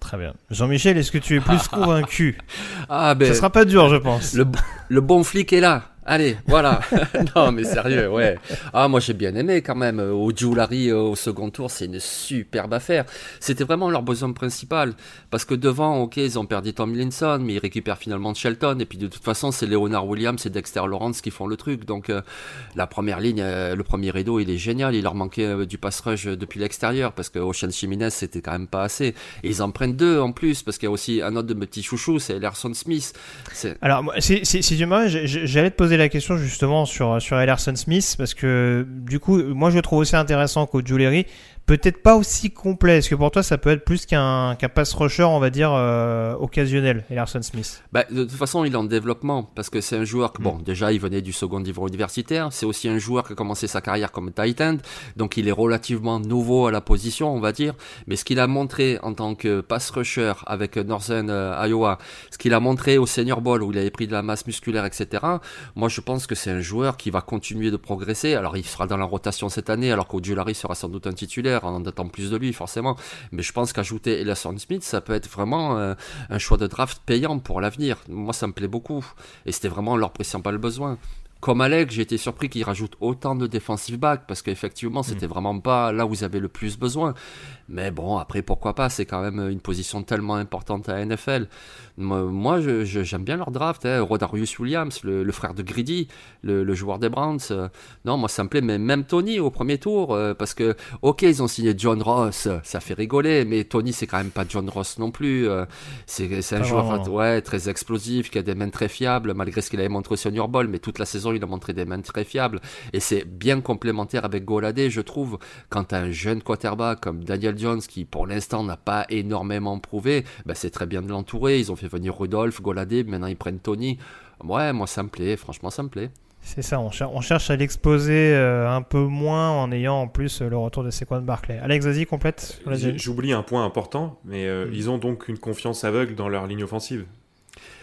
Très bien. Jean-Michel, est-ce que tu es plus *laughs* convaincu? Ah ben, ça sera pas dur, je pense. Le, le bon flic est là. Allez, voilà. *laughs* non, mais sérieux, ouais. Ah, moi j'ai bien aimé quand même. Au Larry au second tour, c'est une superbe affaire. C'était vraiment leur besoin principal. Parce que devant, ok, ils ont perdu Tom Linson, mais ils récupèrent finalement Shelton. Et puis de toute façon, c'est Leonard Williams et Dexter Lawrence qui font le truc. Donc euh, la première ligne, euh, le premier rideau, il est génial. Il leur manquait euh, du pass rush depuis l'extérieur. Parce que Ocean Jimenez, c'était quand même pas assez. Et ils en prennent deux en plus. Parce qu'il y a aussi un autre de mes petits chouchous, c'est Elerson Smith. Alors, si, si, j'allais te poser la question justement sur, sur Elerson Smith parce que du coup, moi je trouve aussi intéressant qu'au Jewelry, peut-être pas aussi complet. Est-ce que pour toi ça peut être plus qu'un qu'un pass rusher, on va dire, euh, occasionnel, Elerson Smith? Bah, De toute façon, il est en développement parce que c'est un joueur que, bon, déjà il venait du second niveau universitaire. C'est aussi un joueur qui a commencé sa carrière comme tight end, donc il est relativement nouveau à la position, on va dire. Mais ce qu'il a montré en tant que pass rusher avec Northern euh, Iowa, ce qu'il a montré au Senior Bowl où il avait pris de la masse musculaire, etc. Moi, je pense que c'est un joueur qui va continuer de progresser. Alors, il sera dans la rotation cette année, alors qu'Ojulari sera sans doute un titulaire en attend plus de lui forcément. Mais je pense qu'ajouter Ellison Smith, ça peut être vraiment euh, un choix de draft payant pour l'avenir. Moi, ça me plaît beaucoup. Et c'était vraiment leur principal besoin. Comme Alex, j'ai été surpris qu'il rajoute autant de defensive back parce qu'effectivement, c'était vraiment pas là où ils avaient le plus besoin. Mais bon, après, pourquoi pas? C'est quand même une position tellement importante à NFL. Moi, j'aime je, je, bien leur draft. Hein. Rodarius Williams, le, le, frère de Greedy, le, le joueur des Browns. Non, moi, ça me plaît. Mais même Tony au premier tour, euh, parce que, ok, ils ont signé John Ross, ça fait rigoler. Mais Tony, c'est quand même pas John Ross non plus. Euh, c'est un ah, joueur ouais, très explosif, qui a des mains très fiables, malgré ce qu'il avait montré au Senior Bowl. Mais toute la saison, il a montré des mains très fiables. Et c'est bien complémentaire avec Goladé, je trouve. Quand un jeune quarterback comme Daniel Jones, qui pour l'instant n'a pas énormément prouvé, ben c'est très bien de l'entourer. Ils ont fait venir Rudolph, Goladé, maintenant ils prennent Tony. Ouais, moi ça me plaît, franchement ça me plaît. C'est ça, on, cher on, cherche à l'exposer euh, un peu moins en ayant en plus euh, le retour de Sequan Barclay. Alex, vas-y, complète. J'oublie un point important, mais euh, mmh. ils ont donc une confiance aveugle dans leur ligne offensive.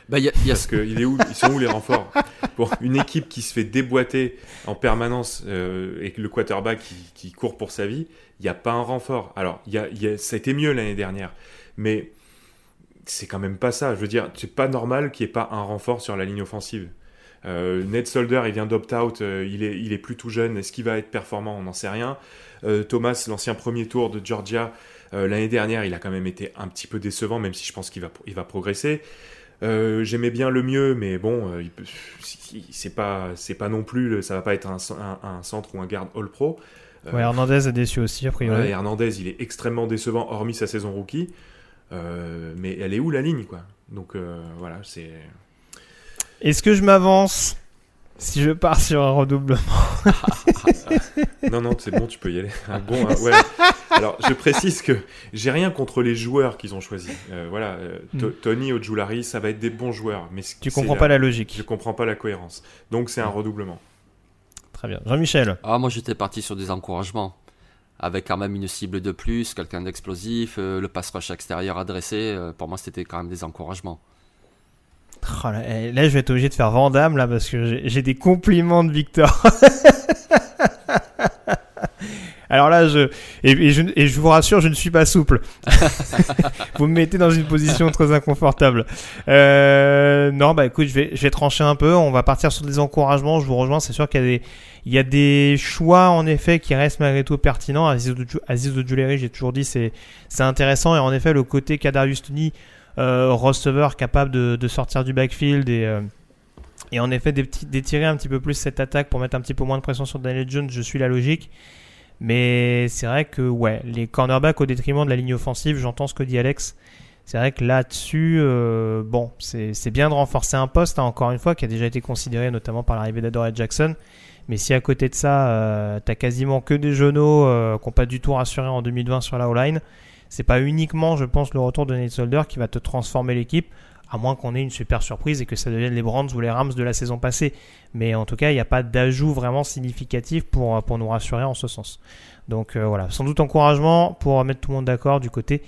Bah, y a, y a... Parce que il est où, ils sont où les renforts? Pour une équipe qui se fait déboîter en permanence euh, et le quarterback qui, qui, court pour sa vie, il n'y a pas un renfort. Alors, y a, y a, ça a été mieux l'année dernière, mais c'est quand même pas ça. Je veux dire, c'est pas normal qu'il n'y ait pas un renfort sur la ligne offensive. Euh, Ned Solder, il vient d'opt-out, euh, il, est, il est plus tout jeune. Est-ce qu'il va être performant? On n'en sait rien. Euh, Thomas, l'ancien premier tour de Georgia, l'année dernière, il a quand même été un petit peu décevant, même si je pense qu'il va, il va progresser. J'aimais bien le mieux, mais bon, c'est pas, c'est pas non plus, ça va pas être un, un, centre ou un garde All-Pro. ouais, Hernandez est déçu aussi, a priori. Hernandez, il est extrêmement décevant, hormis sa saison rookie. mais elle est où la ligne, quoi? Donc voilà, c'est. Est-ce que je m'avance? Si je pars sur un redoublement *laughs* Non, non, c'est bon, tu peux y aller. Un bon, ouais. *laughs* Alors, je précise que j'ai rien contre les joueurs qu'ils ont choisis. Euh, voilà, euh, hmm. Tony Ojulari, ça va être des bons joueurs. Mais tu comprends pas la logique. Je comprends pas la cohérence. Donc, c'est un hmm. redoublement. Très bien. Jean-Michel Ah, moi, j'étais parti sur des encouragements. Avec quand même une cible de plus, quelqu'un d'explosif, euh, le pass rush extérieur adressé. pour moi, c'était quand même des encouragements. Oh eh, là, je vais être obligé de faire Vandame là parce que j'ai des compliments de Victor. *laughs* Alors là, je et, je vous rassure, je ne suis pas souple. *laughs* vous me mettez dans une position très inconfortable. Euh, non, bah écoute, je vais, je vais trancher un peu. On va partir sur des encouragements. Je vous rejoins. C'est sûr qu'il y a des, il y a des choix en effet qui restent malgré tout pertinents. Aziz Ojulari, j'ai toujours dit, c'est, c'est intéressant. Et en effet, le côté Kadarius Tony receveur capable de, sortir du backfield et, euh, en effet d'étirer un petit peu plus cette attaque pour mettre un petit peu moins de pression sur Daniel Jones, je suis la logique. Mais c'est vrai que ouais, les cornerbacks au détriment de la ligne offensive, j'entends ce que dit Alex. C'est vrai que là-dessus, euh, bon, c'est bien de renforcer un poste, hein, encore une fois, qui a déjà été considéré notamment par l'arrivée d'Adore Jackson. Mais si à côté de ça, t'as quasiment que des genoux qui n'ont pas du tout rassuré en 2020 sur la O-line, c'est pas uniquement, je pense, le retour de Nate Solder qui va te transformer l'équipe, à moins qu'on ait une super surprise et que ça devienne les Brands ou les Rams de la saison passée. Mais en tout cas, il n'y a pas d'ajout vraiment significatif pour, pour nous rassurer en ce sens. Donc euh, voilà, sans doute encouragement pour mettre tout le monde d'accord du côté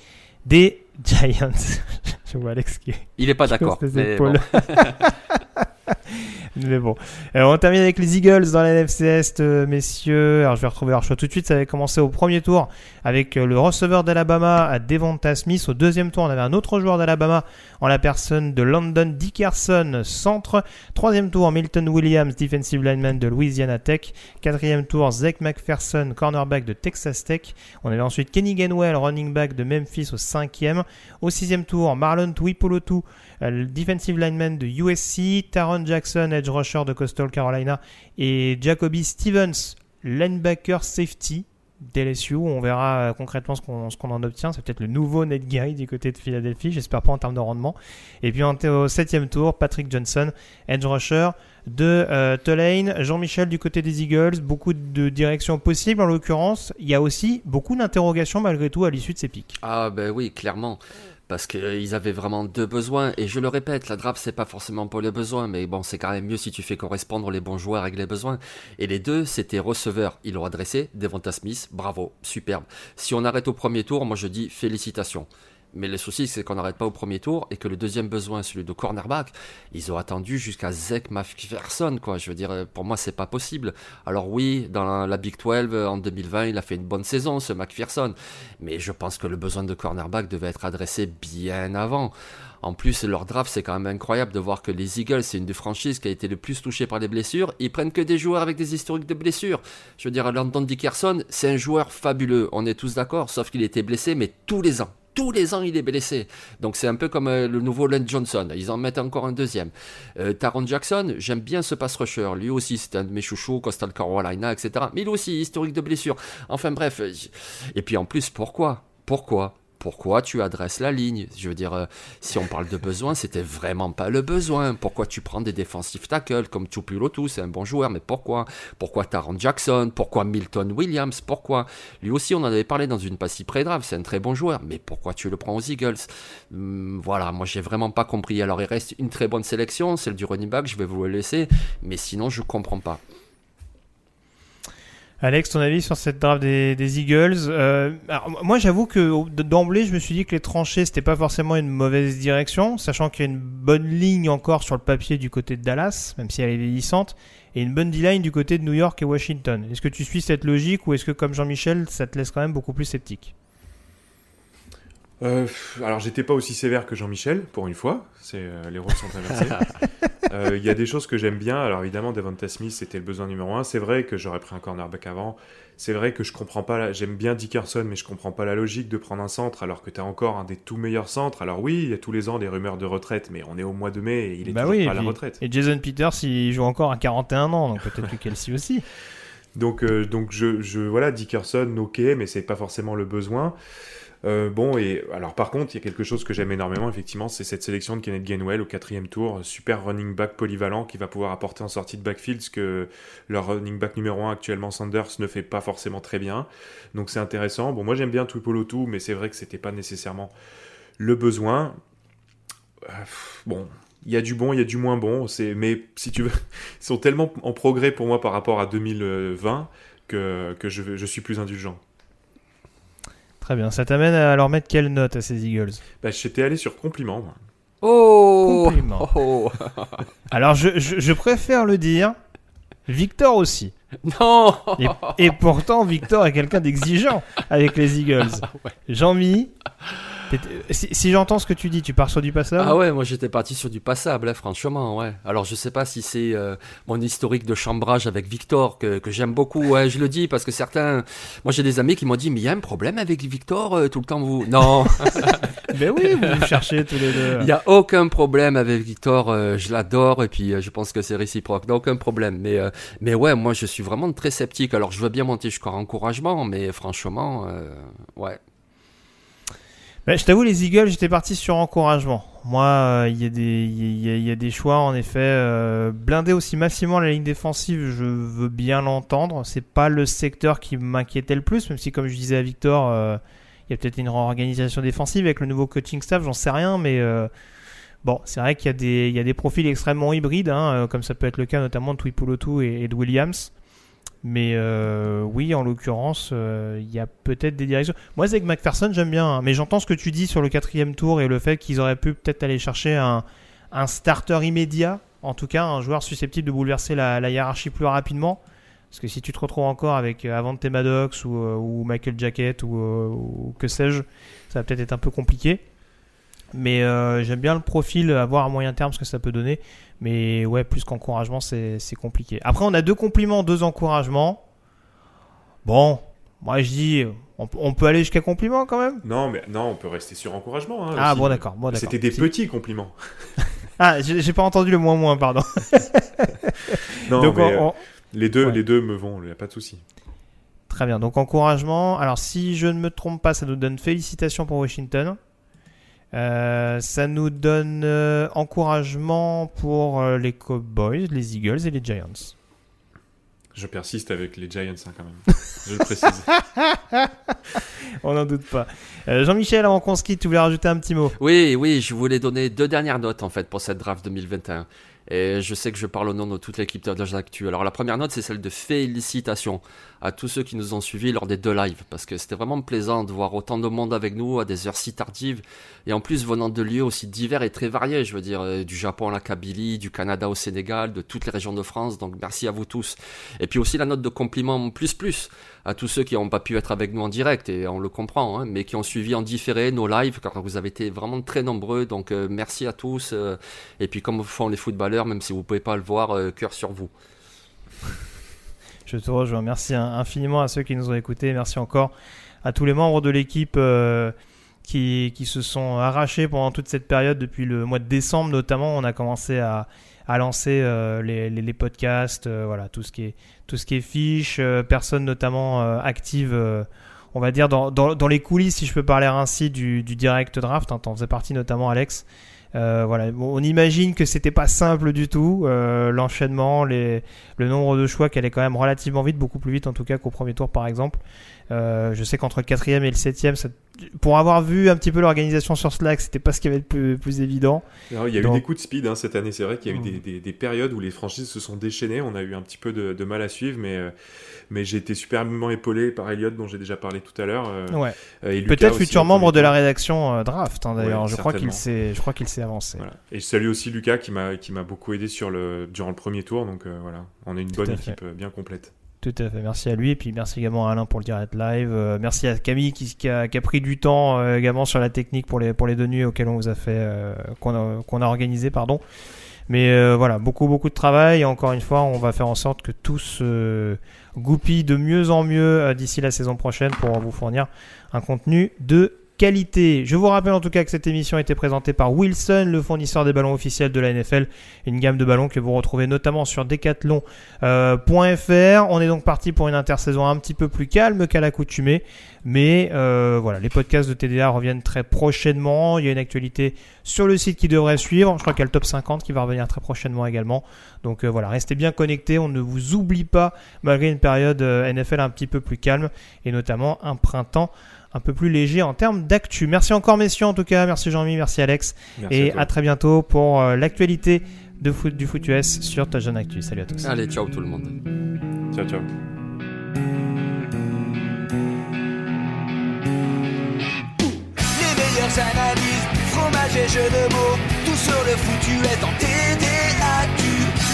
des Giants. *laughs* je vois Alex qui Il n'est pas d'accord. *laughs* *laughs* Mais bon. Alors, on termine avec les Eagles dans la NFC Est, euh, messieurs. Alors, je vais retrouver leur choix tout de suite. Ça avait commencé au premier tour avec euh, le receveur d'Alabama à Devonta Smith. Au deuxième tour, on avait un autre joueur d'Alabama en la personne de London Dickerson, centre. Troisième tour, Milton Williams, defensive lineman de Louisiana Tech. Quatrième tour, Zach McPherson, cornerback de Texas Tech. On avait ensuite Kenny Gainwell, running back de Memphis au cinquième. Au sixième tour, Marlon Tuipolotu, euh, defensive lineman de USC. Taron Jackson, edge rusher de Coastal Carolina. Et Jacoby Stevens, linebacker safety d'LSU. On verra euh, concrètement ce qu'on en obtient. C'est peut-être le nouveau Ned Gary du côté de Philadelphie. J'espère pas en termes de rendement. Et puis au septième tour, Patrick Johnson, edge rusher de euh, Tulane. Jean-Michel du côté des Eagles. Beaucoup de directions possibles en l'occurrence. Il y a aussi beaucoup d'interrogations malgré tout à l'issue de ces pics. Ah ben oui, clairement parce qu'ils avaient vraiment deux besoins. Et je le répète, la draft, c'est pas forcément pour les besoins, mais bon, c'est quand même mieux si tu fais correspondre les bons joueurs avec les besoins. Et les deux, c'était receveur. Ils l'ont adressé, Devonta Smith, bravo, superbe. Si on arrête au premier tour, moi je dis félicitations. Mais le souci, c'est qu'on n'arrête pas au premier tour et que le deuxième besoin, celui de cornerback, ils ont attendu jusqu'à Zach McPherson, quoi. Je veux dire, pour moi, c'est pas possible. Alors oui, dans la Big 12 en 2020, il a fait une bonne saison, ce McPherson. Mais je pense que le besoin de cornerback devait être adressé bien avant. En plus, leur draft, c'est quand même incroyable de voir que les Eagles, c'est une des franchises qui a été le plus touchée par les blessures. Ils prennent que des joueurs avec des historiques de blessures. Je veux dire, Landon Dickerson, c'est un joueur fabuleux. On est tous d'accord, sauf qu'il était blessé, mais tous les ans tous les ans il est blessé. Donc c'est un peu comme euh, le nouveau Len Johnson. Ils en mettent encore un deuxième. Euh, Taron Jackson, j'aime bien ce pass rusher. Lui aussi c'est un de mes chouchous, Coastal Carolina, etc. Mais il aussi historique de blessure. Enfin bref. Et puis en plus, pourquoi? Pourquoi? Pourquoi tu adresses la ligne Je veux dire, euh, si on parle de besoin, c'était vraiment pas le besoin. Pourquoi tu prends des défensifs tackles comme Tupulotu, c'est un bon joueur, mais pourquoi? Pourquoi Taron Jackson? Pourquoi Milton Williams? Pourquoi? Lui aussi, on en avait parlé dans une passée pré-draft, c'est un très bon joueur, mais pourquoi tu le prends aux Eagles? Hum, Voilà, moi j'ai vraiment pas compris. Alors il reste une très bonne sélection, celle du running back, je vais vous le laisser, mais sinon je comprends pas. Alex, ton avis sur cette draft des, Eagles euh, Moi, j'avoue que d'emblée, je me suis dit que les tranchées, c'était pas forcément une mauvaise direction, sachant qu'il y a une bonne ligne encore sur le papier du côté de Dallas, même si elle est vieillissante, et une bonne D-line du côté de New York et Washington. Est-ce que tu suis cette logique ou est-ce que, comme Jean-Michel, ça te laisse quand même beaucoup plus sceptique? Euh, alors j'étais pas aussi sévère que Jean-Michel pour une fois, c'est euh, les rôles sont inversés. *laughs* Euh, Il y a des choses que j'aime bien. Alors évidemment, Devonta Smith, c'était le besoin numéro un. C'est vrai que j'aurais pris un cornerback avant. C'est vrai que je comprends pas. La... J'aime bien Dickerson, mais je comprends pas la logique de prendre un centre alors que tu as encore un des tout meilleurs centres. Alors oui, il y a tous les ans des rumeurs de retraite, mais on est au mois de mai et il est bah toujours oui, pas à la retraite. Et Jason Peters, il joue encore à 41 ans, donc peut-être que Kelsey *laughs* aussi. Donc, donc je, je, voilà, Dickerson, ok, mais c'est pas forcément le besoin. Euh, bon, et alors par contre, il y a quelque chose que j'aime énormément, effectivement, c'est cette sélection de Kenneth Gainwell au quatrième tour, super running back polyvalent qui va pouvoir apporter en sortie de backfield ce que leur running back numéro 1 actuellement, Sanders, ne fait pas forcément très bien. Donc c'est intéressant. Bon, moi j'aime bien Tuipolotu, mais c'est vrai que c'était pas nécessairement le besoin. Euh, bon, il y a du bon, il y a du moins bon. C'est, mais si tu veux, *laughs* ils sont tellement en progrès pour moi par rapport à 2020 que, que je, je suis plus indulgent. Très bien. Ça t'amène à leur mettre quelle note à ces Eagles? Bah, j'étais allé sur compliment. moi. Oh, Compliment. *laughs* Oh. Alors, je, je- je préfère le dire. Victor aussi. Non Et, et pourtant, Victor est quelqu'un d'exigeant avec les Eagles. Jean-Mi, t'étais- si, si j'entends ce que tu dis, tu pars sur du passage Ah ouais, moi j'étais parti sur du passable, hein, franchement, ouais. Alors je sais pas si c'est euh, mon historique de chambrage avec Victor que, que j'aime beaucoup, ouais, je le dis parce que certains, moi j'ai des amis qui m'ont dit mais il y a un problème avec Victor euh, tout le temps vous. Non, *laughs* *laughs* Ben oui, vous vous cherchez tous les deux. il y a aucun problème avec Victor, euh, je l'adore et puis euh, je pense que c'est réciproque, non, aucun problème. Mais euh, mais ouais, moi je suis vraiment très sceptique. Alors je veux bien monter jusqu'à encouragement, mais franchement, euh, ouais. Je t'avoue, les Eagles, j'étais parti sur encouragement. Moi, il y, a des- choix, en effet. euh, blinder aussi massivement la ligne défensive, je veux bien l'entendre. C'est pas le secteur qui m'inquiétait le plus, même si, comme je disais à Victor, euh, il y a peut-être une réorganisation défensive avec le nouveau coaching staff, j'en sais rien, mais euh, bon, c'est vrai qu'il y, a des- profils extrêmement hybrides, hein, comme ça peut être le cas notamment de Tuipolotu et, et de Williams. Mais euh, oui, en l'occurrence, euh, il y a peut-être des directions. Moi, Zeg McPherson, j'aime bien, hein, mais j'entends ce que tu dis sur le quatrième tour et le fait qu'ils auraient pu peut-être aller chercher un, un starter immédiat, en tout cas un joueur susceptible de bouleverser la, hiérarchie plus rapidement. Parce que si tu te retrouves encore avec euh, Avante Maddox ou, euh, Michael Jacket euh, ou que sais-je, ça va peut-être être un peu compliqué. Mais euh, j'aime bien le profil, à voir à moyen terme ce que ça peut donner. Mais ouais, plus qu'encouragement, c'est compliqué. Après, on a deux compliments, deux encouragements. Bon, moi je dis, on, on peut aller jusqu'à compliment quand même? Non, mais non, on peut rester sur encouragement. hein, Ah aussi. bon, d'accord. Bon. C'était des Si- petits compliments. *laughs* Ah, j'ai pas entendu le moins moins, pardon. *laughs* Non, Donc, mais, on- euh, les deux, Ouais. les deux me vont. Il n'y a pas de souci. Très bien, donc encouragement. Alors si je ne me trompe pas, ça nous donne félicitations pour Washington. Euh, ça nous donne euh, encouragement pour euh, les Cowboys, les Eagles et les Giants. Je persiste avec les Giants hein, quand même. Je le précise. *laughs* On n'en doute pas. Euh, Jean-Michel, avant qu'on se quitte, tu voulais rajouter un petit mot? Oui, oui, je voulais donner deux dernières notes en fait pour cette draft 2021. Et je sais que je parle au nom de toute l'équipe de Actu. Alors la première note, c'est celle de félicitations à tous ceux qui nous ont suivis lors des deux lives, parce que c'était vraiment plaisant de voir autant de monde avec nous à des heures si tardives, et en plus venant de lieux aussi divers et très variés, je veux dire, euh, du Japon à la Kabylie, du Canada au Sénégal, de toutes les régions de France, donc merci à vous tous. Et puis aussi la note de compliment plus plus à tous ceux qui n'ont pas pu être avec nous en direct, et on le comprend, hein, mais qui ont suivi en différé nos lives, car vous avez été vraiment très nombreux, donc euh, merci à tous. euh, et puis comme font les footballeurs, même si vous pouvez pas le voir, euh, cœur sur vous. *laughs* Je te rejoins. Merci in- infiniment à ceux qui nous ont écoutés. Merci encore à tous les membres de l'équipe qui, qui se sont arrachés pendant toute cette période. Depuis le mois de décembre notamment, on a commencé à, à lancer euh, les, podcasts, euh, voilà, tout ce qui est, tout ce qui est fiche, euh, personnes notamment euh, on va dire dans, dans, les coulisses, si je peux parler ainsi, du, direct draft. Hein, T'en faisais partie notamment, Alex. Voilà, on imagine que c'était pas simple du tout. L'enchaînement, le nombre de choix qui allait quand même relativement vite, beaucoup plus vite en tout cas qu'au premier tour par exemple. Euh, je sais qu'entre le quatrième et le septième, ça- pour avoir vu un petit peu l'organisation sur Slack, c'était pas ce qui avait le plus, plus évident. Alors, il y a Donc- eu des coups de speed hein, cette année. C'est vrai qu'il y a eu Mm. des, des- des périodes où les franchises se sont déchaînées. On a eu un petit peu de, de mal à suivre, mais, euh, mais j'ai été superbement épaulé par Elliot, dont j'ai déjà parlé tout à l'heure. euh, Ouais. Peut-être futur membre de la rédaction draft hein, d'ailleurs. Ouais, je crois qu'il s'est, je crois qu'il s'est avancé. Voilà. Et je salue aussi Lucas qui m'a qui m'a beaucoup aidé sur le durant le premier tour. Donc voilà, on est une bonne équipe bien complète. Tout à fait, merci à lui et puis merci également à Alain pour le direct live. Euh, merci à Camille qui, a, pris du temps euh, également sur la technique pour les, pour les deux nuits auxquelles on vous a fait, euh, qu'on a, a organisé, pardon. Mais voilà, beaucoup, beaucoup de travail. Et encore une fois, on va faire en sorte que tout se goupille de mieux en mieux d'ici la saison prochaine pour vous fournir un contenu de Je vous rappelle en tout cas que cette émission a été présentée par Wilson, le fournisseur des ballons officiels de la NFL, une gamme de ballons que vous retrouvez notamment sur decathlon.fr. On est donc parti pour une intersaison un petit peu plus calme qu'à l'accoutumée, mais euh, voilà, les podcasts de TDA reviennent très prochainement. Il y a une actualité sur le site qui devrait suivre. Je crois qu'il y a le top 50 qui va revenir très prochainement également. Donc euh, voilà, restez bien connectés. On ne vous oublie pas malgré une période euh, NFL un petit peu plus calme et notamment un printemps un peu plus léger en termes d'actu. Merci encore messieurs en tout cas, merci Jean-Mi, merci Alex Merci et à à, très bientôt pour euh, l'actualité de foot, du foot US sur Touchdown Actu. Salut à tous. Allez, ciao tout le monde. Ciao, ciao. Les meilleures analyses, fromage et jeux de mots, tout sur le foutu est en TDAQ.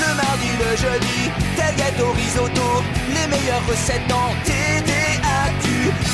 Le mardi, le jeudi, tel gâteau risotto, les meilleures recettes en TDAQ.